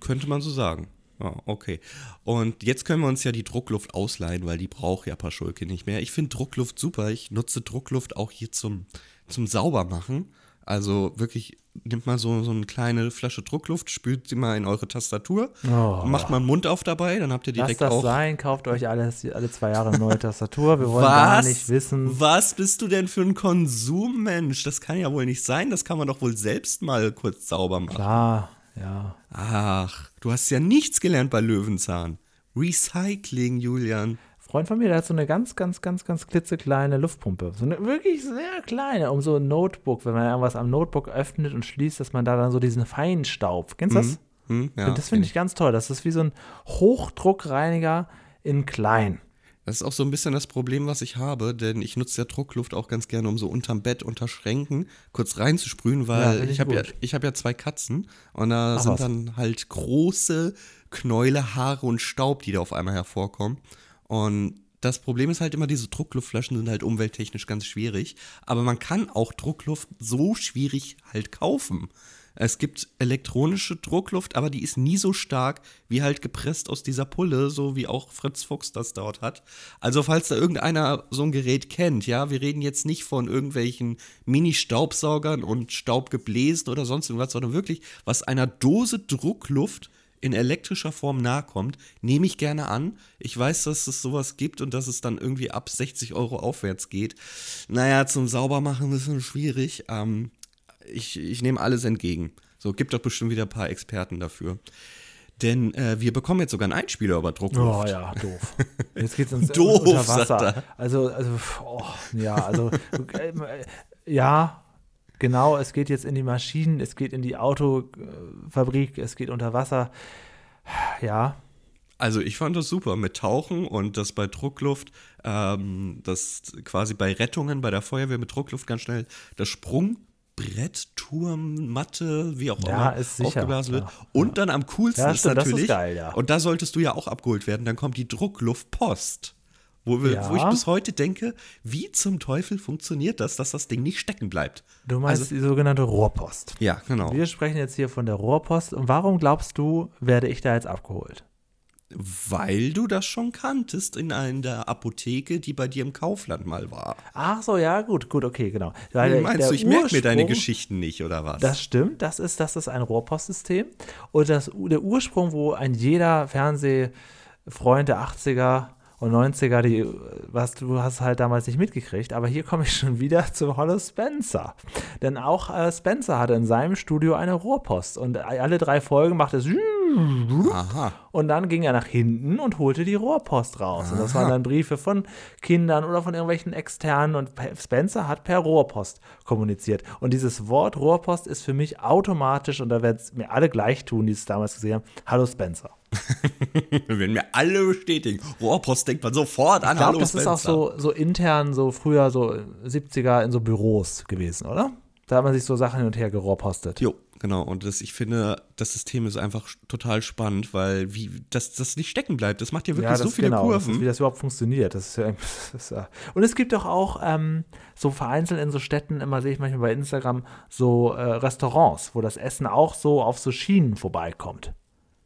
Könnte man so sagen. Ja, okay. Und jetzt können wir uns ja die Druckluft ausleihen, weil die braucht ja Paschulke nicht mehr. Ich finde Druckluft super. Ich nutze Druckluft auch hier zum, zum Saubermachen. Also wirklich, nimmt mal so, so eine kleine Flasche Druckluft, spült sie mal in eure Tastatur, Oh. macht mal einen Mund auf dabei, dann habt ihr Lasst direkt das auch. sein, kauft euch alles, alle zwei Jahre eine neue Tastatur. Wir wollen gar nicht wissen. Was bist du denn für ein Konsummensch? Das kann ja wohl nicht sein. Das kann man doch wohl selbst mal kurz sauber machen. Klar, ja. Ach, du hast ja nichts gelernt bei Löwenzahn. Recycling, Julian. Freund von mir, der hat so eine ganz, ganz, ganz, ganz klitzekleine Luftpumpe. So eine wirklich sehr kleine, um so ein Notebook, wenn man irgendwas am Notebook öffnet und schließt, dass man da dann so diesen Feinstaub. Kennst du das? Hm, ja, das finde ich ganz toll. Das ist wie so ein Hochdruckreiniger in klein. Das ist auch so ein bisschen das Problem, was ich habe, denn ich nutze ja Druckluft auch ganz gerne, um so unterm Bett, unter Schränken kurz reinzusprühen, Ja, weil find ich ich habe ja, ich hab ja zwei Katzen und da Ach, sind was. dann halt große Knäule, Haare und Staub, die da auf einmal hervorkommen. Und das Problem ist halt immer, diese Druckluftflaschen sind halt umwelttechnisch ganz schwierig, aber man kann auch Druckluft so schwierig halt kaufen. Es gibt elektronische Druckluft, aber die ist nie so stark wie halt gepresst aus dieser Pulle, so wie auch Fritz Fuchs das dort hat. Also falls da irgendeiner so ein Gerät kennt, ja, wir reden jetzt nicht von irgendwelchen Mini-Staubsaugern und Staubgebläsen oder sonst irgendwas, sondern wirklich, was einer Dose Druckluft in elektrischer Form nahe kommt, nehme ich gerne an. Ich weiß, dass es sowas gibt und dass es dann irgendwie ab 60 Euro aufwärts geht. Naja, zum Saubermachen ist es schwierig. Ähm, ich, ich nehme alles entgegen. So, gibt doch bestimmt wieder ein paar Experten dafür. Denn äh, wir bekommen jetzt sogar einen Einspieler über Druckluft. Oh ja, doof. [laughs] Jetzt geht's uns Doof, unter Wasser. er. Also, also, oh, ja, also, äh, ja, genau, es geht jetzt in die Maschinen, es geht in die Autofabrik, es geht unter Wasser. Ja, Also ich fand das super mit Tauchen und das bei Druckluft, ähm, das quasi bei Rettungen, bei der Feuerwehr mit Druckluft ganz schnell das Sprungbrett, Turm, Matte, wie auch Ja, immer, sicher, aufgeblasen wird. klar. Und dann am coolsten Ja, ist stimmt, das ist natürlich, geil, ja. und da solltest du ja auch abgeholt werden, dann kommt die Druckluftpost. Wo, Ja. wo ich bis heute denke, wie zum Teufel funktioniert das, dass das Ding nicht stecken bleibt? du meinst Also- die sogenannte Rohrpost. Ja, genau. Wir sprechen jetzt hier von der Rohrpost. Und warum glaubst du, werde ich da jetzt abgeholt? Weil du das schon kanntest in einer Apotheke, die bei dir im Kaufland mal war. Ach so, ja, gut, gut, okay, genau. Weil meinst du, ich merke mir deine Geschichten nicht, oder was? Das stimmt, das ist, das ist ein Rohrpostsystem. Und das, der Ursprung, wo ein jeder Fernsehfreund der 80er und 90er, die, was du hast halt damals nicht mitgekriegt, aber hier komme ich schon wieder zu Hollow Spencer. Denn auch äh, Spencer hatte in seinem Studio eine Rohrpost und alle drei Folgen macht es Aha. und dann ging er nach hinten und holte die Rohrpost raus. Und das waren dann Briefe von Kindern oder von irgendwelchen Externen. Und Pe- Spencer hat per Rohrpost kommuniziert. Und dieses Wort Rohrpost ist für mich automatisch, und da werden es mir alle gleich tun, die es damals gesehen haben, Hallo Spencer. Wenn mir alle bestätigen, Rohrpost denkt man sofort an Ich Hallo das ist auch so, so intern, so früher, so 70er in so Büros gewesen, oder? Da hat man sich so Sachen hin und her gerohrpostet. Jo, genau. Und das, ich finde, das System ist einfach total spannend, weil wie das, das nicht stecken bleibt. Das macht ja wirklich Ja, so viele genau, Das ist, wie Kurven. das überhaupt funktioniert. Das ist ja, [laughs] das ist ja. Und es gibt doch auch ähm, so vereinzelt in so Städten, immer sehe ich manchmal bei Instagram, so äh, Restaurants, wo das Essen auch so auf so Schienen vorbeikommt.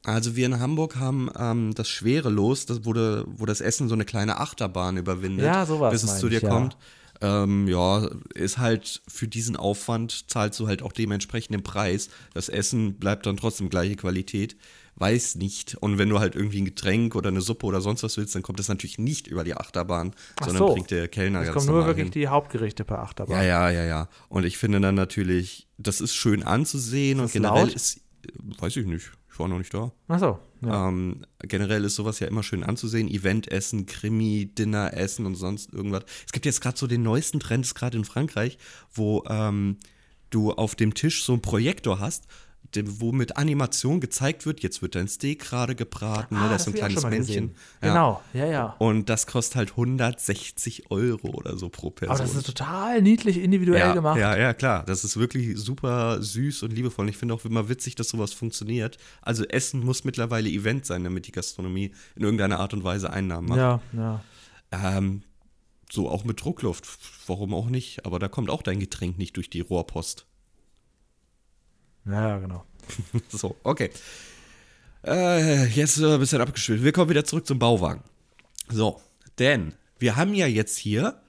Also wir in Hamburg haben ähm, das schwere Los, das wurde, wo das Essen so eine kleine Achterbahn überwindet, Ja, sowas bis es zu dir ich, ja. kommt. Ähm, ja, ist halt für diesen Aufwand zahlst du halt auch dementsprechend den Preis. Das Essen bleibt dann trotzdem gleiche Qualität. Weiß nicht. Und wenn du halt irgendwie ein Getränk oder eine Suppe oder sonst was willst, dann kommt das natürlich nicht über die Achterbahn, Ach sondern so. bringt der Kellner Es ganz kommen nur normal wirklich hin. die Hauptgerichte per Achterbahn. Ja, ja, ja, ja. Und ich finde dann natürlich, das ist schön anzusehen und das generell laut? ist, weiß ich nicht, ich war noch nicht da. Ach so. Ja. Ähm, generell ist sowas ja immer schön anzusehen. Eventessen, Krimi, Dinneressen und sonst irgendwas. Es gibt jetzt gerade so den neuesten Trend, gerade in Frankreich, wo ähm, du auf dem Tisch so einen Projektor hast, dem, wo mit Animation gezeigt wird, jetzt wird dein Steak gerade gebraten, ne, Ah, da ist so ein kleines Männchen. Ja. Genau, ja, ja. Und das kostet halt 160 Euro oder so pro Person. Aber das ist total niedlich individuell ja, gemacht. Ja, ja, klar. Das ist wirklich super süß und liebevoll. Und ich finde auch immer witzig, dass sowas funktioniert. Also Essen muss mittlerweile Event sein, damit die Gastronomie in irgendeiner Art und Weise Einnahmen macht. ja, ja. Ähm, so auch mit Druckluft. Warum auch nicht? Aber da kommt auch dein Getränk nicht durch die Rohrpost. Ja, genau. [laughs] So, okay. Äh, jetzt ein bisschen abgeschwitzt. Wir kommen wieder zurück zum Bauwagen. So, denn wir haben ja jetzt hier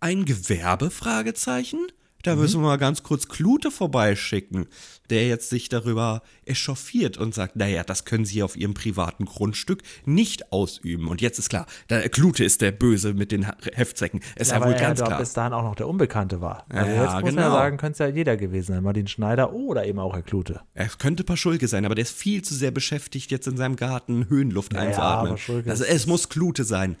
ein Gewerbe-Fragezeichen. Da müssen wir mal ganz kurz Klute vorbeischicken, der jetzt sich darüber echauffiert und sagt, naja, das können Sie auf Ihrem privaten Grundstück nicht ausüben. Und jetzt ist klar, der Klute ist der Böse mit den Heftzwecken. Ist ja, aber wohl er ganz dort klar. bis dahin auch noch der Unbekannte war. Also Ja, jetzt muss man ja genau. sagen, könnte es ja jeder gewesen sein. Martin Schneider oder eben auch Herr Klute. Er könnte Paschulke sein, aber der ist viel zu sehr beschäftigt, jetzt in seinem Garten Höhenluft Ja, einzuatmen. Paschulke also es muss Klute sein.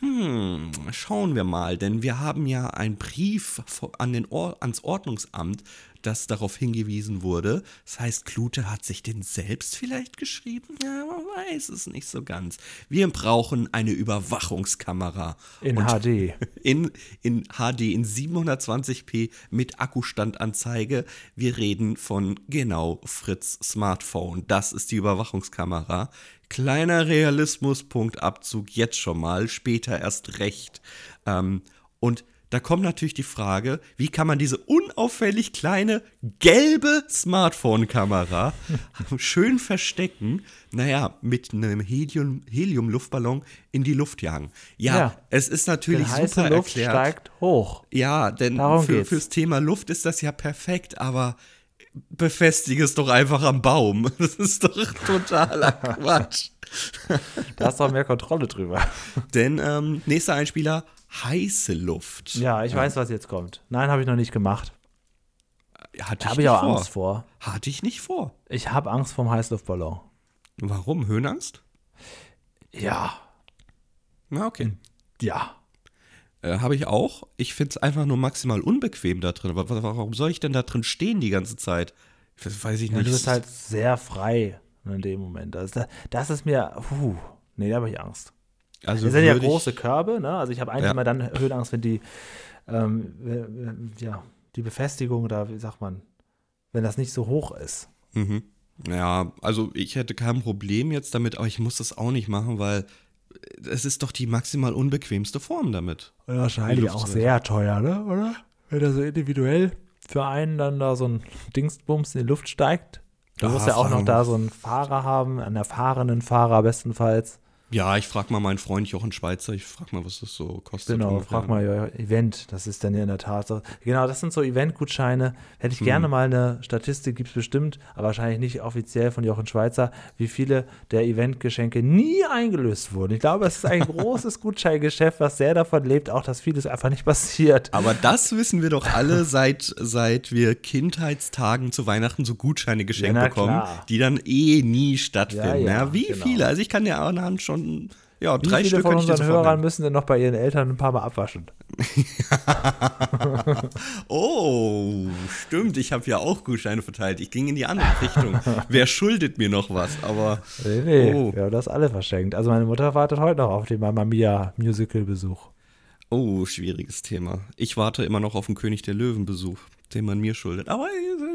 Hm, schauen wir mal, denn wir haben ja einen Brief an den Or ans Ordnungsamt, das darauf hingewiesen wurde. Das heißt, Klute hat sich den selbst vielleicht geschrieben? Ja, man weiß es nicht so ganz. Wir brauchen eine Überwachungskamera. In Und HD. [laughs] in, in HD, in 720p mit Akkustandanzeige. Wir reden von genau Fritz Smartphone. Das ist die Überwachungskamera. Kleiner Realismuspunktabzug jetzt schon mal, später erst recht. Ähm, und da kommt natürlich die Frage, wie kann man diese unauffällig kleine gelbe Smartphone-Kamera [laughs] schön verstecken? Naja, mit einem Helium- Helium-Luftballon in die Luft jagen. Ja, Ja. es ist natürlich super Luft erklärt. steigt hoch. Ja, denn für, fürs Thema Luft ist das ja perfekt, aber befestige es doch einfach am Baum. [laughs] Das ist doch totaler [laughs] Quatsch. Da hast du auch mehr Kontrolle drüber. Denn ähm, nächster Einspieler, heiße Luft. Ja, ich weiß, was jetzt kommt. Nein, habe ich noch nicht gemacht. Hatte ich habe ich auch vor. Angst vor. Hatte ich nicht vor. Ich habe Angst vorm Heißluftballon. Warum? Höhenangst? Ja. Na, okay. Ja. Äh, Habe ich auch. Ich finde es einfach nur maximal unbequem da drin. Warum soll ich denn da drin stehen die ganze Zeit? Das weiß ich ja nicht. du bist halt sehr frei in dem Moment. Das, das ist mir, puh, nee, da habe ich Angst. Also Das sind ja große Körbe, ne? Also ich habe eigentlich Ja. immer dann Höhenangst, wenn die, ähm, äh, ja, die Befestigung oder wie sagt man, wenn das nicht so hoch ist. Mhm. Ja, also ich hätte kein Problem jetzt damit, aber ich muss das auch nicht machen, weil es ist doch die maximal unbequemste Form damit. Und wahrscheinlich auch sehr teuer, ne? Oder? Wenn da so individuell für einen dann da so ein Dingsbums in die Luft steigt. Du musst ja auch noch da so einen Fahrer haben, einen erfahrenen Fahrer bestenfalls. Ja, ich frage mal meinen Freund Jochen Schweizer, ich frage mal, was das so kostet. Genau, ungefähr. frag mal euer Event. Das ist dann ja in der Tat so. Genau, das sind so Eventgutscheine. Hätte ich Hm. gerne mal eine Statistik, gibt es bestimmt, aber wahrscheinlich nicht offiziell von Jochen Schweizer, wie viele der Eventgeschenke nie eingelöst wurden. Ich glaube, es ist ein [laughs] großes Gutscheingeschäft, was sehr davon lebt, auch dass vieles einfach nicht passiert. Aber das wissen wir doch alle, seit, seit wir Kindheitstagen zu Weihnachten so Gutscheine geschenkt Ja, bekommen, klar. die dann eh nie stattfinden. Ja, Ja, ja, wie genau. viele? Also ich kann dir anhand schon, ja, Wie drei viele Stück von unseren Hörern nennen. müssen denn noch bei ihren Eltern ein paar Mal abwaschen? [laughs] Oh, stimmt, ich habe ja auch Gutscheine verteilt. Ich ging in die andere Richtung. [laughs] Wer schuldet mir noch was? Aber Nee, nee, Oh. wir haben das alle verschenkt. Also meine Mutter wartet heute noch auf den Mamma Mia Musical-Besuch. Oh, schwieriges Thema. Ich warte immer noch auf den König der Löwen-Besuch. Den man mir schuldet. Aber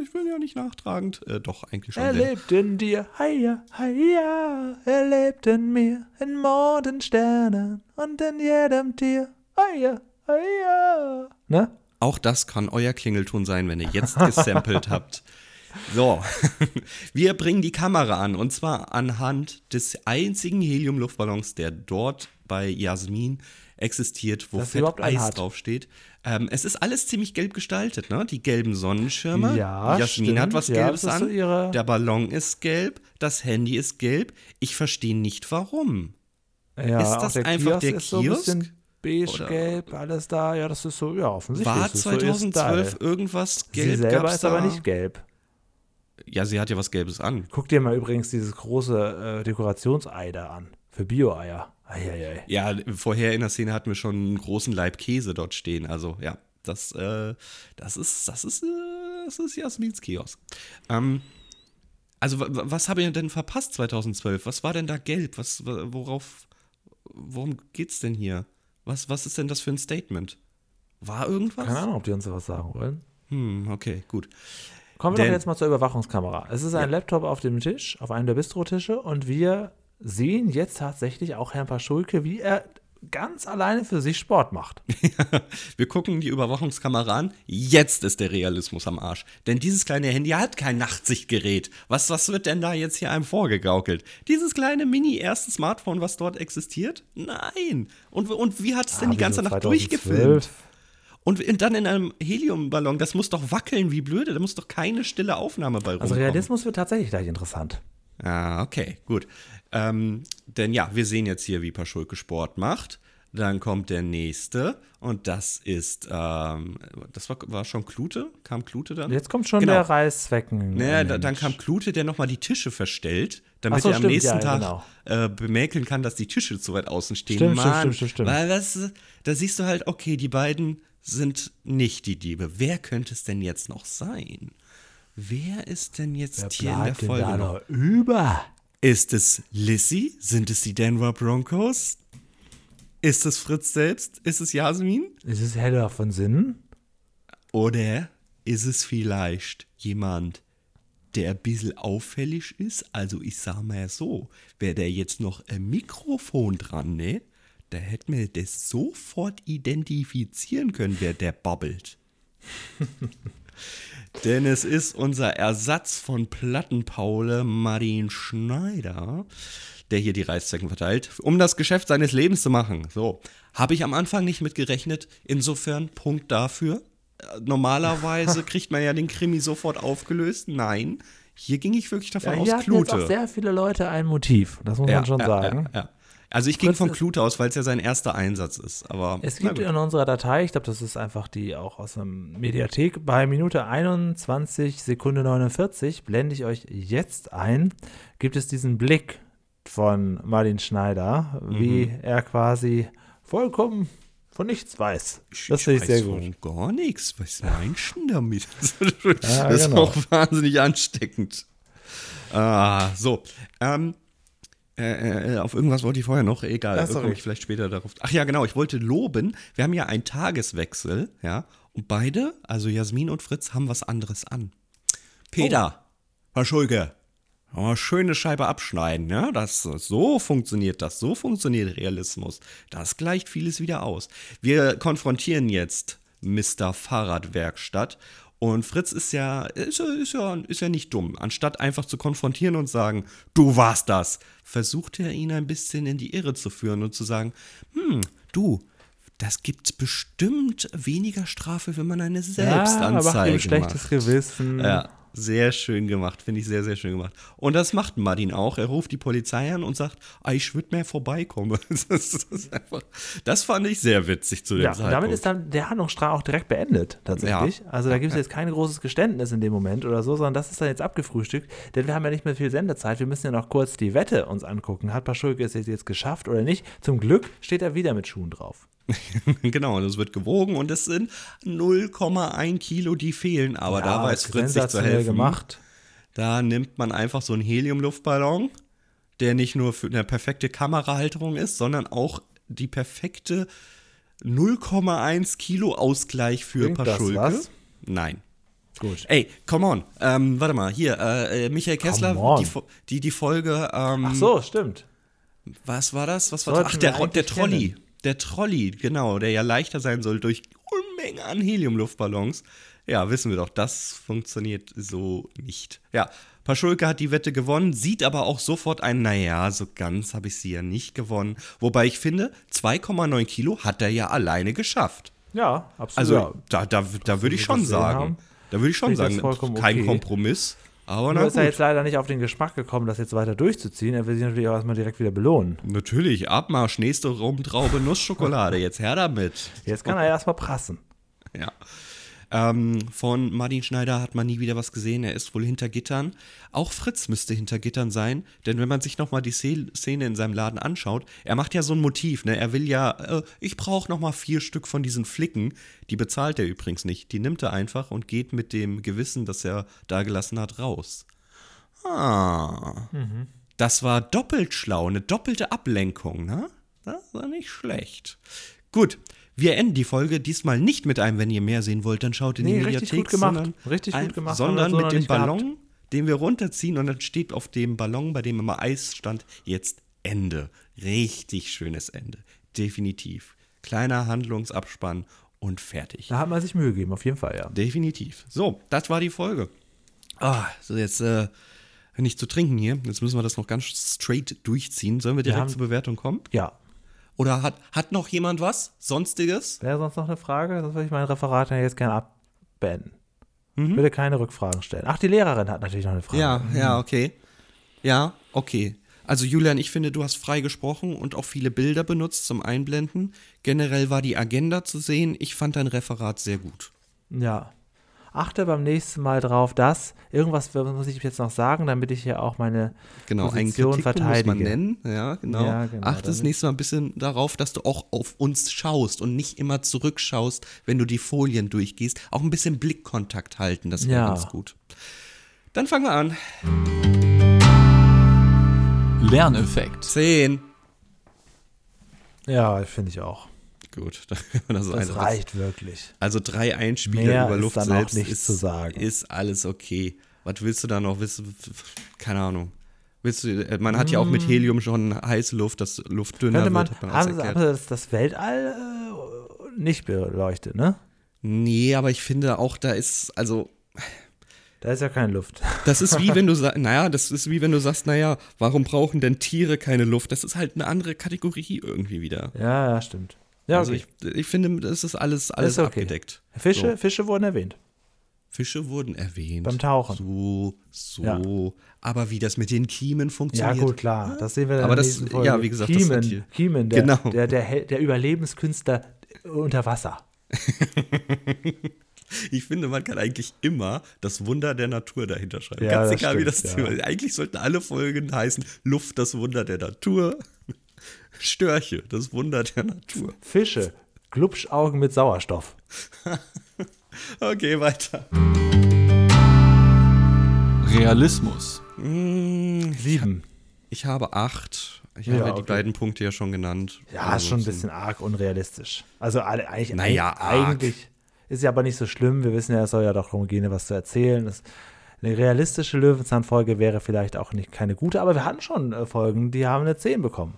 ich bin ja nicht nachtragend. Äh, doch, eigentlich schon. Er lebt in dir, heia, heia. Er lebt in mir, in Morgensternen und in jedem Tier. Heia, heia. Ne? Auch das kann euer Klingelton sein, wenn ihr jetzt gesampelt [laughs] habt. So, [laughs] wir bringen die Kamera an und zwar anhand des einzigen Helium-Luftballons, der dort bei Jasmin existiert, wo sie fett Eis hat. draufsteht. Ähm, es ist alles ziemlich gelb gestaltet, ne? Die gelben Sonnenschirme. Ja, Jasmin hat stimmt. was Ja, Gelbes das so an. ihre- Der Ballon ist gelb, das Handy ist gelb. Ich verstehe nicht warum. Ja, Ist das der einfach Kiosk der ist so ein Kiosk? beige, Oder- gelb, alles da. Ja, das ist so, ja, offensichtlich. War das ist so ihr 2012 Style. irgendwas Sie gelb? selber Gab's ist aber da? nicht gelb. Ja, sie hat ja was Gelbes an. Guck dir mal übrigens dieses große äh, Dekorationsei da an. Für Bio-Eier. Eieiei. Ja, vorher in der Szene hatten wir schon einen großen Leib Käse dort stehen. Also ja, das, äh, das ist, das ist, äh, das ist Jasmins Kiosk. Ähm, also wa- wa- was habe ich denn verpasst 2012? Was war denn da gelb? Was, wa- worauf, worum geht's denn hier? Was, was ist denn das für ein Statement? War irgendwas? Keine Ahnung, ob die uns was sagen wollen. Hm, okay, gut. Kommen wir Denn- doch jetzt mal zur Überwachungskamera. Es ist ein Ja. Laptop auf dem Tisch, auf einem der Bistrotische und wir sehen jetzt tatsächlich auch Herrn Paschulke, wie er ganz alleine für sich Sport macht. [laughs] Wir gucken die Überwachungskamera an. Jetzt ist der Realismus am Arsch. Denn dieses kleine Handy hat kein Nachtsichtgerät. Was, was wird denn da jetzt hier einem vorgegaukelt? Dieses kleine Mini-erste Smartphone, was dort existiert? Nein. Und, und wie hat es denn Ah, die ganze Nacht 2012? durchgefilmt? Und dann in einem Heliumballon, das muss doch wackeln wie blöde. Da muss doch keine stille Aufnahme bei rumkommen. Also Realismus wird tatsächlich gleich interessant. Ah, okay, gut. Ähm, denn ja, wir sehen jetzt hier, wie Paschulke Sport macht. Dann kommt der nächste und das ist, ähm, das war, war schon Klute? Kam Klute dann? Jetzt kommt schon Genau. der Reißzwecken. Naja, da, dann kam Klute, der nochmal die Tische verstellt, damit so, er am stimmt, nächsten ja, Tag genau. äh, bemäkeln kann, dass die Tische zu weit außen stehen. Stimmt, stimmt, Mann, stimmt, stimmt, stimmt. Weil das, da siehst du halt, okay, die beiden sind nicht die Diebe. Wer könnte es denn jetzt noch sein? Wer ist denn jetzt Wer hier in der Folge da noch über? Ist es Lissy? Sind es die Denver Broncos? Ist es Fritz selbst? Ist es Jasmin? Ist es heller von Sinnen? Oder ist es vielleicht jemand, der ein bisschen auffällig ist? Also ich sag mal so, wäre der jetzt noch ein Mikrofon dran, ne? Da hätte man das sofort identifizieren können, wer der babbelt. [laughs] Denn es ist unser Ersatz von Plattenpaule Martin Schneider, der hier die Reißzwecken verteilt, um das Geschäft seines Lebens zu machen. So, habe ich am Anfang nicht mit gerechnet. Insofern Punkt dafür. Äh, Normalerweise [laughs] kriegt man ja den Krimi sofort aufgelöst. Nein, hier ging ich wirklich davon Ja, aus, hier hatten jetzt Klute. auch sehr viele Leute ein Motiv. Das muss man schon sagen. Ja, ja. Also ich ging von ist- Klute aus, weil es ja sein erster Einsatz ist. Aber Es gibt in unserer Datei, ich glaube, das ist einfach die auch aus der Mediathek, bei Minute 21 Sekunde 49, blende ich euch jetzt ein, gibt es diesen Blick von Martin Schneider, wie Mhm. er quasi vollkommen von nichts weiß. Das finde ich sehr von gut. Gar nichts. Was meinst du damit? [laughs] Ja, das ist genau. auch wahnsinnig ansteckend. Ah, so. Ähm, äh, äh, auf irgendwas wollte ich vorher noch, egal, Ach, komme ich vielleicht später darauf. Ach ja, genau, ich wollte loben, wir haben ja einen Tageswechsel, ja, und beide, also Jasmin und Fritz, haben was anderes an. Peter, Herr Schulke, mal schöne Scheibe abschneiden, ja, das, so funktioniert das, so funktioniert Realismus. Das gleicht vieles wieder aus. Wir konfrontieren jetzt Mr. Fahrradwerkstatt und Fritz ist ja, ist, ja- ist, ja, ist ja nicht dumm. Anstatt einfach zu konfrontieren und sagen, du warst das, versucht er ihn ein bisschen in die Irre zu führen und zu sagen, hm, du, das gibt bestimmt weniger Strafe, wenn man eine Ja, er macht Selbstanzeige ihm schlechtes. Gewissen. Ja, sehr schön gemacht, finde ich sehr, sehr schön gemacht. Und das macht Martin auch. Er ruft die Polizei an und sagt, ah, ich würde mehr vorbeikommen. [laughs] Das, ist, einfach, das fand ich sehr witzig zu dem Ja, Zeitpunkt. damit ist dann der Handlungsstrang auch direkt beendet, tatsächlich. Ja. Also da gibt es jetzt kein großes Geständnis in dem Moment oder so, sondern das ist dann jetzt abgefrühstückt, denn wir haben ja nicht mehr viel Sendezeit. Wir müssen ja noch kurz die Wette uns angucken. Hat Paschulke es jetzt geschafft oder nicht? Zum Glück steht er wieder mit Schuhen drauf. [laughs] genau, und es wird gewogen und es sind 0,1 Kilo, die fehlen. Aber da weiß Fritz sich zu helfen. gemacht. Da nimmt man einfach so einen Heliumluftballon, der nicht nur für eine perfekte Kamerahalterung ist, sondern auch die perfekte 0,1 Kilo Ausgleich für das Paschulke. was? Nein. Gut. Ey, come on. Ähm, warte mal, hier, äh, äh, Michael Kessler, die, die, die Folge, ähm, Ach so, stimmt. was war das? Was war das? Ach, der, der Trolley. kennen. Der Trolley, genau, der ja leichter sein soll durch Unmengen an Heliumluftballons. Ja, wissen wir doch, das funktioniert so nicht. Ja, Paschulke hat die Wette gewonnen, sieht aber auch sofort ein, naja, so ganz habe ich sie ja nicht gewonnen. Wobei ich finde, 2,9 Kilo hat er ja alleine geschafft. Ja, absolut. Also da, da, da würde ich schon sagen, haben, da würde ich schon sagen, kein okay. Kompromiss. Aber Nur ist er gut. jetzt leider nicht auf den Geschmack gekommen, das jetzt weiter durchzuziehen. Er will sich natürlich auch erstmal direkt wieder belohnen. Natürlich, Abmarsch, nächste Rumtraube, Nussschokolade, [laughs] jetzt her damit. Jetzt kann er erstmal prassen. Ja. Ähm, von Martin Schneider hat man nie wieder was gesehen. Er ist wohl hinter Gittern. Auch Fritz müsste hinter Gittern sein, denn wenn man sich nochmal die Szene in seinem Laden anschaut, er macht ja so ein Motiv. Ne? Er will ja, äh, ich brauche nochmal vier Stück von diesen Flicken. Die bezahlt er übrigens nicht. Die nimmt er einfach und geht mit dem Gewissen, das er da gelassen hat, raus. Ah. Das war doppelt schlau, eine doppelte Ablenkung, ne? Das war nicht schlecht. Gut, wir enden die Folge diesmal nicht mit einem, wenn ihr mehr sehen wollt, dann schaut in Nee, die richtig Mediathek. gut gemacht. Sondern, Richtig gut gemacht, Sondern wir so mit dem nicht gehabt. Ballon, den wir runterziehen und dann steht auf dem Ballon, bei dem immer Eis stand, jetzt Ende. Richtig schönes Ende. Definitiv. Kleiner Handlungsabspann und fertig. Da hat man sich Mühe gegeben, auf jeden Fall, ja. Definitiv. So, das war die Folge. Ah, so jetzt äh, nicht zu trinken hier. Jetzt müssen wir das noch ganz straight durchziehen. Sollen wir direkt haben- zur Bewertung kommen? Ja. Oder hat, hat noch jemand was? Sonstiges? Wäre sonst noch eine Frage? Das würde ich mein Referat jetzt gerne abbeenden. Ich würde keine Rückfragen stellen. Ach, die Lehrerin hat natürlich noch eine Frage. Ja, ja, okay. Ja, okay. Also Julian, ich finde, du hast frei gesprochen und auch viele Bilder benutzt zum Einblenden. Generell war die Agenda zu sehen. Ich fand dein Referat sehr gut. Ja. Achte beim nächsten Mal drauf, dass irgendwas muss ich jetzt noch sagen, damit ich hier auch meine Genau, einen Position Kritikpunkt muss verteidige. man nennen. Ja, genau. Ja, genau, Achte das nächste Mal ein bisschen darauf, dass du auch auf uns schaust und nicht immer zurückschaust, wenn du die Folien durchgehst. Auch ein bisschen Blickkontakt halten, das wäre Ja. ganz gut. Dann fangen wir an. Lerneffekt. Zehn. Ja, finde ich auch. Gut, [laughs] wir das, Das reicht wirklich. Also drei Einspieler Mehr über ist Luft dann auch selbst nicht ist, zu sagen. ist alles okay. Was willst du da noch? Du, keine Ahnung. Willst du, äh, man hat ja auch mit Helium schon heiße Luft, dass Luft dünner Mm. Man, wird, hat man sie- haben sie das, das Weltall äh, nicht beleuchtet, ne? Nee, aber ich finde auch, da ist, also, Da ist ja keine Luft. das ist wie [laughs] wenn du sagst, naja, das ist wie wenn du sagst, naja, warum brauchen denn Tiere keine Luft? Das ist halt eine andere Kategorie irgendwie wieder. Ja, ja, stimmt. Ja, Also okay. ich, ich finde, das ist alles, alles Ist okay. abgedeckt. Fische, So. Fische wurden erwähnt. Fische wurden erwähnt. Beim Tauchen. So, so. Ja. Aber wie das mit den Kiemen Ja, funktioniert. gut, klar. Das sehen wir dann Aber in der das- ja, wie gesagt, das hat hier- Kiemen, Kiemen der, Genau. der, der, der Überlebenskünstler unter Wasser. [laughs] Ich finde, man kann eigentlich immer das Wunder der Natur dahinter schreiben. Ja, Ganz das egal, wie das stimmt, Thema ja. ist. Eigentlich sollten alle Folgen heißen: Luft, das Wunder der Natur. Störche, das Wunder der Natur. Fische, Glubschaugen mit Sauerstoff. [laughs] Okay, weiter. Realismus. Hm, Sieben. Ich habe acht. Ich Ja, habe ja die okay. beiden Punkte ja schon genannt. Ja, ist schon ein bisschen arg unrealistisch. Also alle- eigentlich, Naja, eigentlich ist ja aber nicht so schlimm. Wir wissen ja, es soll ja doch darum gehen, was zu erzählen. Das, eine realistische Löwenzahn-Folge wäre vielleicht auch nicht keine gute, aber wir hatten schon äh, Folgen, die haben eine 10 bekommen.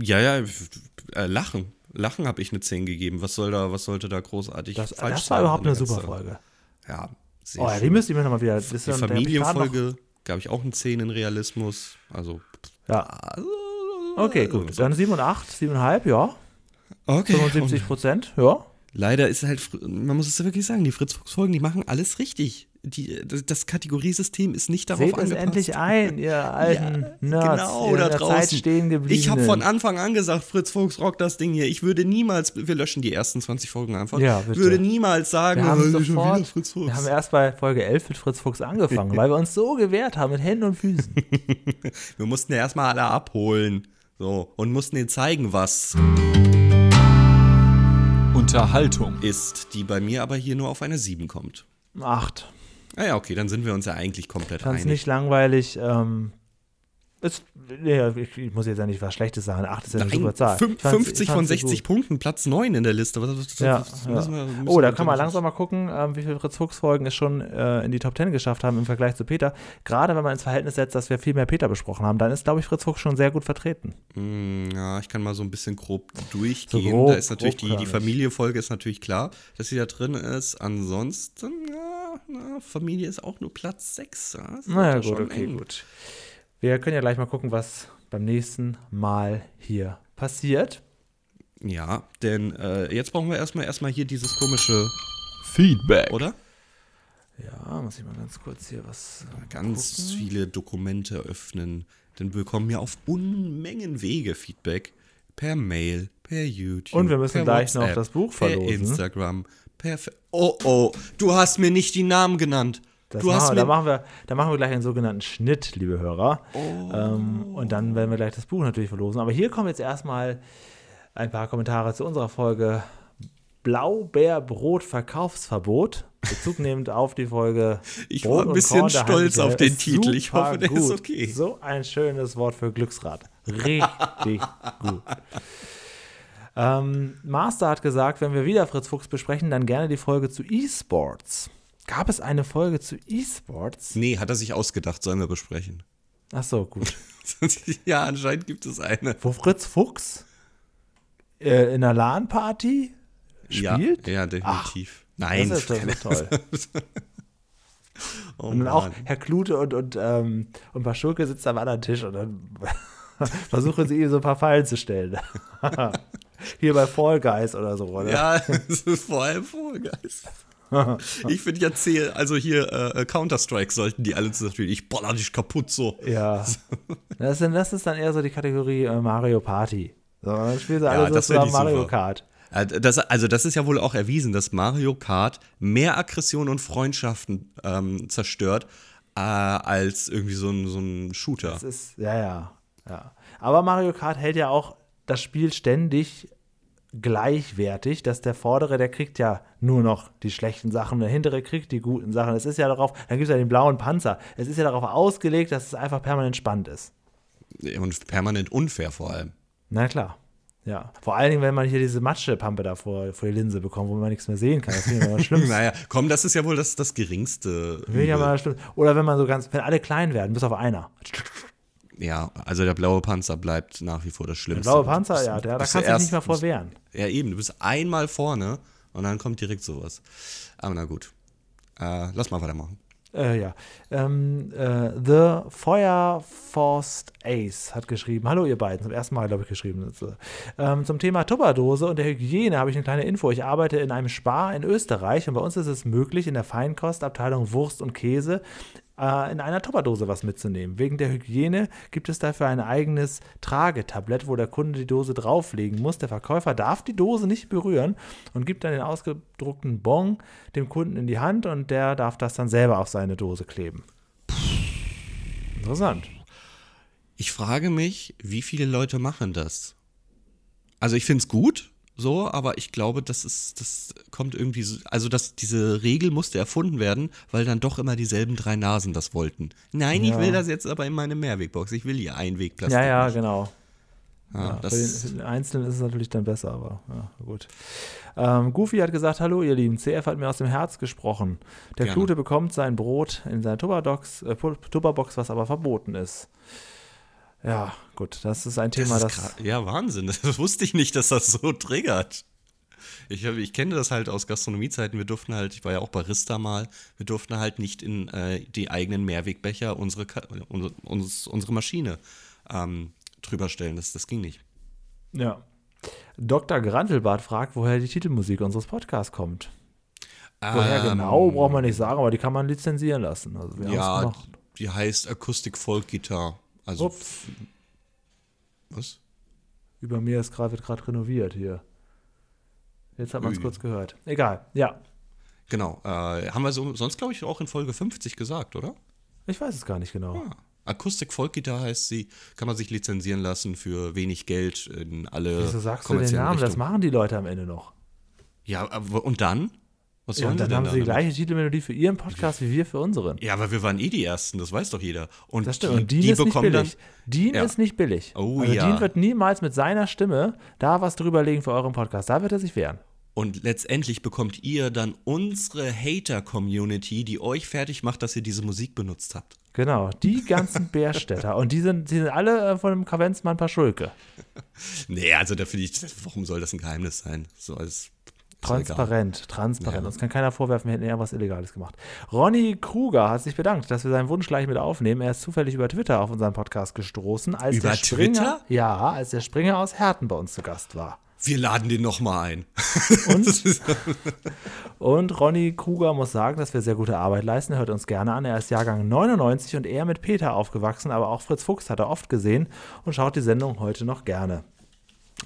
Ja, ja, äh, Lachen. Lachen habe ich eine 10 gegeben. Was soll da, was sollte da großartig Das, falsch das sein? war überhaupt in eine super Folge. Ja, sehr Oh, ja, die müsste ich mir nochmal wieder. Das Die Familienfolge gab ich auch eine 10 in Realismus. Also, ja, okay, gut. Dann 7 und 8, 7,5, ja. Okay. 75 Prozent, ja. Leider ist halt, man muss es ja wirklich sagen, die Fritz-Fuchs-Folgen, die machen alles richtig. Die, das, Kategoriesystem ist nicht darauf Seht es angepasst. endlich ein, ihr [laughs] alten Nerds, genau, da der draußen. Zeit stehen geblieben. Ich habe von Anfang an gesagt, Fritz Fuchs rockt das Ding hier. Ich würde niemals, wir löschen die ersten 20 Folgen einfach. Ja, Ich bitte. würde niemals sagen, Wir haben oh, sofort, Fritz Fuchs. wir haben erst bei Folge 11 mit Fritz Fuchs angefangen, weil wir uns so gewehrt haben mit Händen und Füßen. [laughs] Wir mussten ja erstmal alle abholen. So, und mussten ihnen zeigen, was Unterhaltung. ist, die bei mir aber hier nur auf eine 7 kommt. Acht. Ah ja, okay, dann sind wir uns ja eigentlich komplett es einig. nicht langweilig. Ähm, Ist, ja, ich, ich muss jetzt ja nicht was Schlechtes sagen. 8 ist ja eine Nein, super Zahl. fün- Ich fand's- 50 ich von fand's sehr 60 gut. Punkten, Platz 9 in der Liste. Was, was, Ja, ja. wir- Oh, da kann man langsam mal gucken, ähm, wie viele Fritz Fuchs Folgen es schon äh, in die Top 10 geschafft haben im Vergleich zu Peter. Gerade wenn man ins Verhältnis setzt, dass wir viel mehr Peter besprochen haben, dann ist, glaube ich, Fritz Fuchs schon sehr gut vertreten. Mm, Ja, ich kann mal so ein bisschen grob durchgehen. So grob- da ist natürlich die, die grobkörnig. Familienfolge ist natürlich klar, dass sie da drin ist. Ansonsten, ja, na, Familie ist auch nur Platz 6. Ja, Naja, ja gut, okay, eng. gut. Wir können ja gleich mal gucken, was beim nächsten Mal hier passiert. Ja, denn äh, jetzt brauchen wir erstmal erstmal hier dieses komische, Feedback. oder? Ja, muss ich mal ganz kurz hier was. Ganz gucken. viele Dokumente öffnen. Dann bekommen wir auf Unmengen Wege Feedback. Per Mail, per YouTube. Und wir müssen per gleich noch WhatsApp, das Buch Per verlosen. Instagram, per. Fe- Oh, oh, du hast mir nicht die Namen genannt. Das du machen, mir da, machen wir, da machen wir gleich einen sogenannten Schnitt, liebe Hörer. Oh. Ähm, und dann werden wir gleich das Buch natürlich verlosen. Aber hier kommen jetzt erstmal ein paar Kommentare zu unserer Folge Blaubeerbrot Verkaufsverbot. Bezug [laughs] nehmend auf die Folge. Ich Brot war ein bisschen Korn stolz auf den Titel. Ich hoffe, der ist okay. So ein schönes Wort für Glücksrad. [laughs] Richtig gut. Ähm, Master hat gesagt, wenn wir wieder Fritz Fuchs besprechen, dann gerne die Folge zu E-Sports. Gab es eine Folge zu E-Sports? Nee, hat er sich ausgedacht, sollen wir besprechen. Ach so, gut. [laughs] ja, anscheinend gibt es eine. Wo Fritz Fuchs äh, in einer LAN-Party spielt? Ja, ja definitiv. Nein, das ist doch so toll. [laughs] oh Und dann auch. Herr Klute und, und, ähm, und Paschulke sitzen am anderen Tisch und dann [laughs] versuchen sie ihm so ein paar Fallen zu stellen. [laughs] Hier bei Fall Guys oder so, oder? Ja, [laughs] vor allem Fall Guys. [laughs] Ich finde ja C, also hier äh, Counter-Strike sollten die alle natürlich, ich baller dich kaputt so. Ja. Das, sind, das ist dann eher so die Kategorie äh, Mario Party. So, dann spielen sie alle so das wär zusammen Mario super. Kart. Das, also das ist ja wohl auch erwiesen, dass Mario Kart mehr Aggression und Freundschaften ähm, zerstört äh, als irgendwie so ein, so ein Shooter. Das ist, ja, ja, ja. Aber Mario Kart hält ja auch das Spiel ständig gleichwertig, dass der Vordere, der kriegt ja nur noch die schlechten Sachen, der Hintere kriegt die guten Sachen. Es ist ja darauf, dann gibt es ja den blauen Panzer. Es ist ja darauf ausgelegt, dass es einfach permanent spannend ist. Und permanent unfair vor allem. Na klar. Ja. Vor allen Dingen, wenn man hier diese Matschepampe da vor, vor die Linse bekommt, wo man nichts mehr sehen kann. Das finde ich immer [laughs] schlimm. Naja, komm, das ist ja wohl das, das geringste. Will ich mal schlimm. Oder wenn man so ganz, wenn alle klein werden, bis auf einer. Ja, also der blaue Panzer bleibt nach wie vor das Der Schlimmste. blaue Du Panzer, bist- ja, der, da kannst du dich nicht mehr vor wehren. Ja, eben, du bist einmal vorne und dann kommt direkt sowas. Aber na gut. Äh, lass mal weitermachen. Äh, ja. Ähm, äh, The Fire Forced Ace hat geschrieben. Hallo, ihr beiden. Zum ersten Mal, glaube ich, geschrieben. Ähm, zum Thema Tupperdose und der Hygiene habe ich eine kleine Info. Ich arbeite in einem Spar in Österreich und bei uns ist es möglich, in der Feinkostabteilung Wurst und Käse äh, in einer Tupperdose was mitzunehmen. Wegen der Hygiene gibt es dafür ein eigenes Tragetablett, wo der Kunde die Dose drauflegen muss. Der Verkäufer darf die Dose nicht berühren und gibt dann den ausgedruckten Bon dem Kunden in die Hand und der darf das dann selber auf seine Dose kleben. Interessant. Ich frage mich, wie viele Leute machen das? Also ich finde es gut, so, aber ich glaube, das ist, das kommt irgendwie so, also dass diese Regel musste erfunden werden, weil dann doch immer dieselben drei Nasen das wollten. Nein, ich Ja. will das jetzt aber in meine Mehrwegbox. Ich will hier Einwegplastik. Ja, ja, nicht. genau. Ja, Ja, das, für, den, für den Einzelnen ist es natürlich dann besser, aber ja, gut. Ähm, Goofy hat gesagt, hallo ihr Lieben, CF hat mir aus dem Herz gesprochen. Der Gerne. Klute bekommt sein Brot in seiner Tupperbox, äh, Tupperbox, was aber verboten ist. Ja, gut, das ist ein Thema, das das, ja, Wahnsinn. [laughs] Das wusste ich nicht, dass das so triggert. Ich, ich kenne das halt aus Gastronomiezeiten. Wir durften halt, ich war ja auch Barista mal, wir durften halt nicht in äh, die eigenen Mehrwegbecher unsere, unsere, uns, unsere Maschine ähm, drüber stellen. Das, das ging nicht. ja. Dr. Grantelbart fragt, woher die Titelmusik unseres Podcasts kommt. Woher Ähm, genau, braucht man nicht sagen, aber die kann man lizenzieren lassen. Also Ja, die heißt Acoustic Folk Guitar. Also, Ups, was? über mir ist grad, wird gerade renoviert hier. Jetzt hat man es kurz gehört. Egal, ja. Genau. Äh, haben wir so, sonst, glaube ich, auch in Folge 50 gesagt, oder? Ich weiß es gar nicht genau. Ah. Acoustic Folk Guitar heißt sie, kann man sich lizenzieren lassen für wenig Geld in alle Wieso sagst du den Namen? Das Richtungen. machen die Leute am Ende noch. Ja, aber und dann? Was Ja, und dann haben sie die gleiche Titelmelodie für ihren Podcast wie wir für unseren. Ja, aber wir waren eh die Ersten, das weiß doch jeder. Und Das stimmt. die, Und Dean die ist nicht bekommen dann. billig. Dean Ja. ist nicht billig. Oh also ja. Dean wird niemals mit seiner Stimme da was drüberlegen für euren Podcast. Da wird er sich wehren. Und letztendlich bekommt ihr dann unsere Hater-Community, die euch fertig macht, dass ihr diese Musik benutzt habt. Genau, die [laughs] ganzen Bärstädter. Und die sind, die sind alle äh, von dem Kavenzmann Paschulke. Nee, also da finde ich, warum soll das ein Geheimnis sein? So als. Transparent, transparent. Ja. Uns kann keiner vorwerfen, wir hätten eher was Illegales gemacht. Ronny Kruger hat sich bedankt, dass wir seinen Wunsch gleich mit aufnehmen. Er ist zufällig über Twitter auf unseren Podcast gestoßen, als Über der Springer, Twitter? Ja, als der Springer aus Herten bei uns zu Gast war. Wir laden den nochmal ein. Und, [laughs] und Ronny Kruger muss sagen, dass wir sehr gute Arbeit leisten. Er hört uns gerne an. Er ist Jahrgang 99 und eher mit Peter aufgewachsen, aber auch Fritz Fuchs hat er oft gesehen und schaut die Sendung heute noch gerne.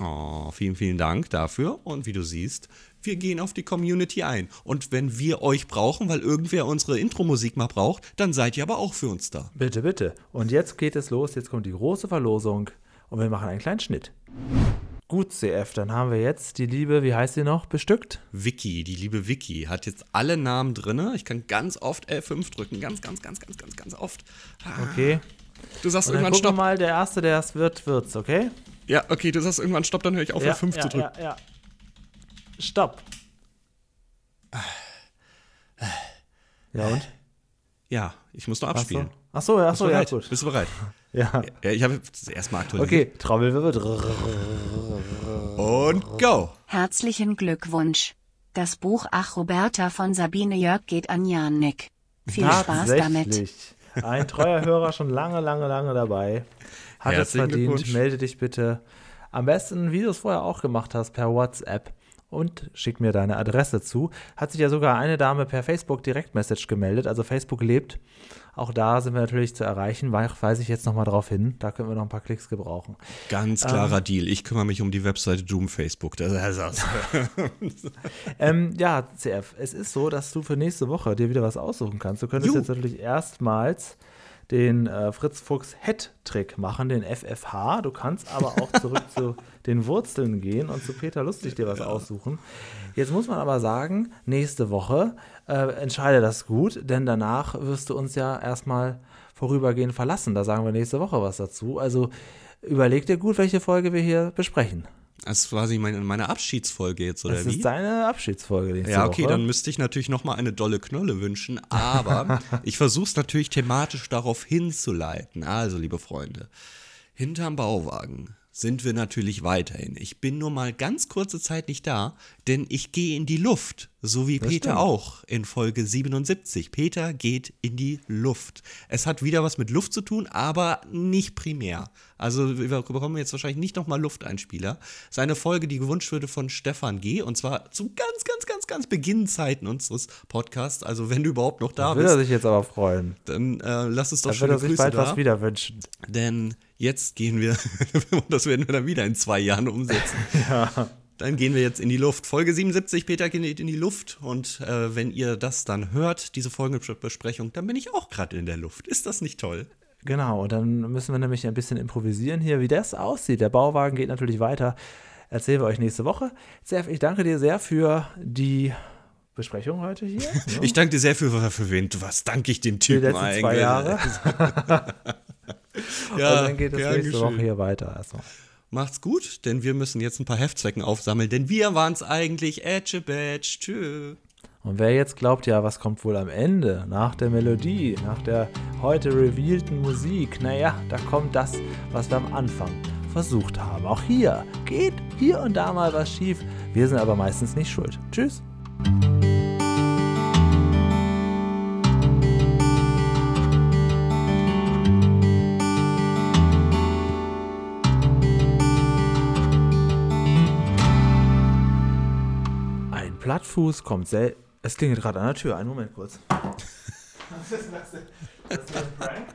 Oh, vielen, vielen Dank dafür. Und wie du siehst, wir gehen auf die Community ein. Und wenn wir euch brauchen, weil irgendwer unsere Intro-Musik mal braucht, dann seid ihr aber auch für uns da. Bitte, bitte. Und jetzt geht es los. Jetzt kommt die große Verlosung und wir machen einen kleinen Schnitt. Gut, CF, dann haben wir jetzt die liebe, wie heißt sie noch, bestückt? Vicky, die liebe Vicky, hat jetzt alle Namen drinne. Ich kann ganz oft L5 drücken. Ganz, ganz, ganz, ganz, ganz, ganz oft. Ah, Okay. Du sagst Und dann irgendwann Stopp. mal, der Erste, der es wird, wird's, okay? Ja, okay, du sagst irgendwann Stopp, dann höre ich auf, ja, L5 ja, zu drücken. Ja, ja. Stopp. Ja, und? Ja, ich muss noch abspielen. Ach so, ja, ach Bist so, du ja, bereit? gut. Bist du bereit? [laughs] Ja. Ja, ich habe jetzt erstmal aktualisiert. Okay, Trommelwirbel. Und go! Herzlichen Glückwunsch. Das Buch Ach Roberta von Sabine Jörg geht an Janik. Viel Spaß damit. Ein treuer Hörer schon lange, lange, lange dabei. Hat es Herzlichen verdient. Glückwunsch. Melde dich bitte. Am besten, wie du es vorher auch gemacht hast, per WhatsApp und schick mir deine Adresse zu. Hat sich ja sogar eine Dame per Facebook Direktmessage gemeldet. Also Facebook lebt. Auch da sind wir natürlich zu erreichen. Wei- Weise ich jetzt nochmal drauf hin. Da können wir noch ein paar Klicks gebrauchen. Ganz klarer Deal. Ich kümmere mich um die Webseite Doom Facebook. Das ist das. [laughs] Ähm, ja, CF, es ist so, dass du für nächste Woche dir wieder was aussuchen kannst. Du könntest jetzt natürlich erstmals den äh, Fritz Fuchs Head-Trick machen, den FFH. Du kannst aber auch [laughs] zurück zu den Wurzeln gehen und zu Peter Lustig dir was aussuchen. Jetzt muss man aber sagen, nächste Woche äh, entscheide das gut, denn danach wirst du uns ja erstmal vorübergehend verlassen. Da sagen wir nächste Woche was dazu. Also überleg dir gut, welche Folge wir hier besprechen. Das ist quasi meine, meine Abschiedsfolge jetzt, oder Das wie? ist deine Abschiedsfolge Ja, okay, Woche. dann müsste ich natürlich nochmal eine dolle Knolle wünschen, aber [laughs] ich versuche es natürlich thematisch darauf hinzuleiten. Also, liebe Freunde, hinterm Bauwagen sind wir natürlich weiterhin. Ich bin nur mal ganz kurze Zeit nicht da, denn ich gehe in die Luft, so wie Peter stimmt. auch in Folge 77. Peter geht in die Luft. Es hat wieder was mit Luft zu tun, aber nicht primär. Also wir bekommen jetzt wahrscheinlich nicht nochmal Lufteinspieler. Es ist eine Folge, die gewünscht wurde von Stefan G. Und zwar zu ganz, ganz, ganz, ganz Beginnzeiten unseres Podcasts. Also wenn du überhaupt noch da er bist, sich jetzt aber freuen. dann äh, lass es doch Da schöne er sich Grüße bald da. was wieder wünschen. Denn jetzt gehen wir, und [laughs] das werden wir dann wieder in zwei Jahren umsetzen. [laughs] Dann gehen wir jetzt in die Luft. Folge 77, Peter geht in die Luft. Und äh, wenn ihr das dann hört, diese Folgenbesprechung, dann bin ich auch gerade in der Luft. Ist das nicht toll? Genau, und dann müssen wir nämlich ein bisschen improvisieren hier, wie das aussieht. Der Bauwagen geht natürlich weiter. Erzählen wir euch nächste Woche. Zef, ich danke dir sehr für die Besprechung heute hier. [laughs] ne? Ich danke dir sehr für, für wen. Was danke ich dem die Typen letzten eigentlich? zwei Jahre. [laughs] [laughs] Ja, und dann geht es nächste geschehen. Woche hier weiter. Erstmal. Macht's gut, denn wir müssen jetzt ein paar Heftzwecken aufsammeln, denn wir waren's eigentlich. Edge Badge. Tschüss. Und wer jetzt glaubt, ja, was kommt wohl am Ende, nach der Melodie, nach der heute revealten Musik, naja, da kommt das, was wir am Anfang versucht haben. Auch hier geht hier und da mal was schief. Wir sind aber meistens nicht schuld. Tschüss. Plattfuß kommt sel... Es klingelt gerade an der Tür. Einen Moment kurz. [laughs] Was ist das denn? Das ist ein Prank?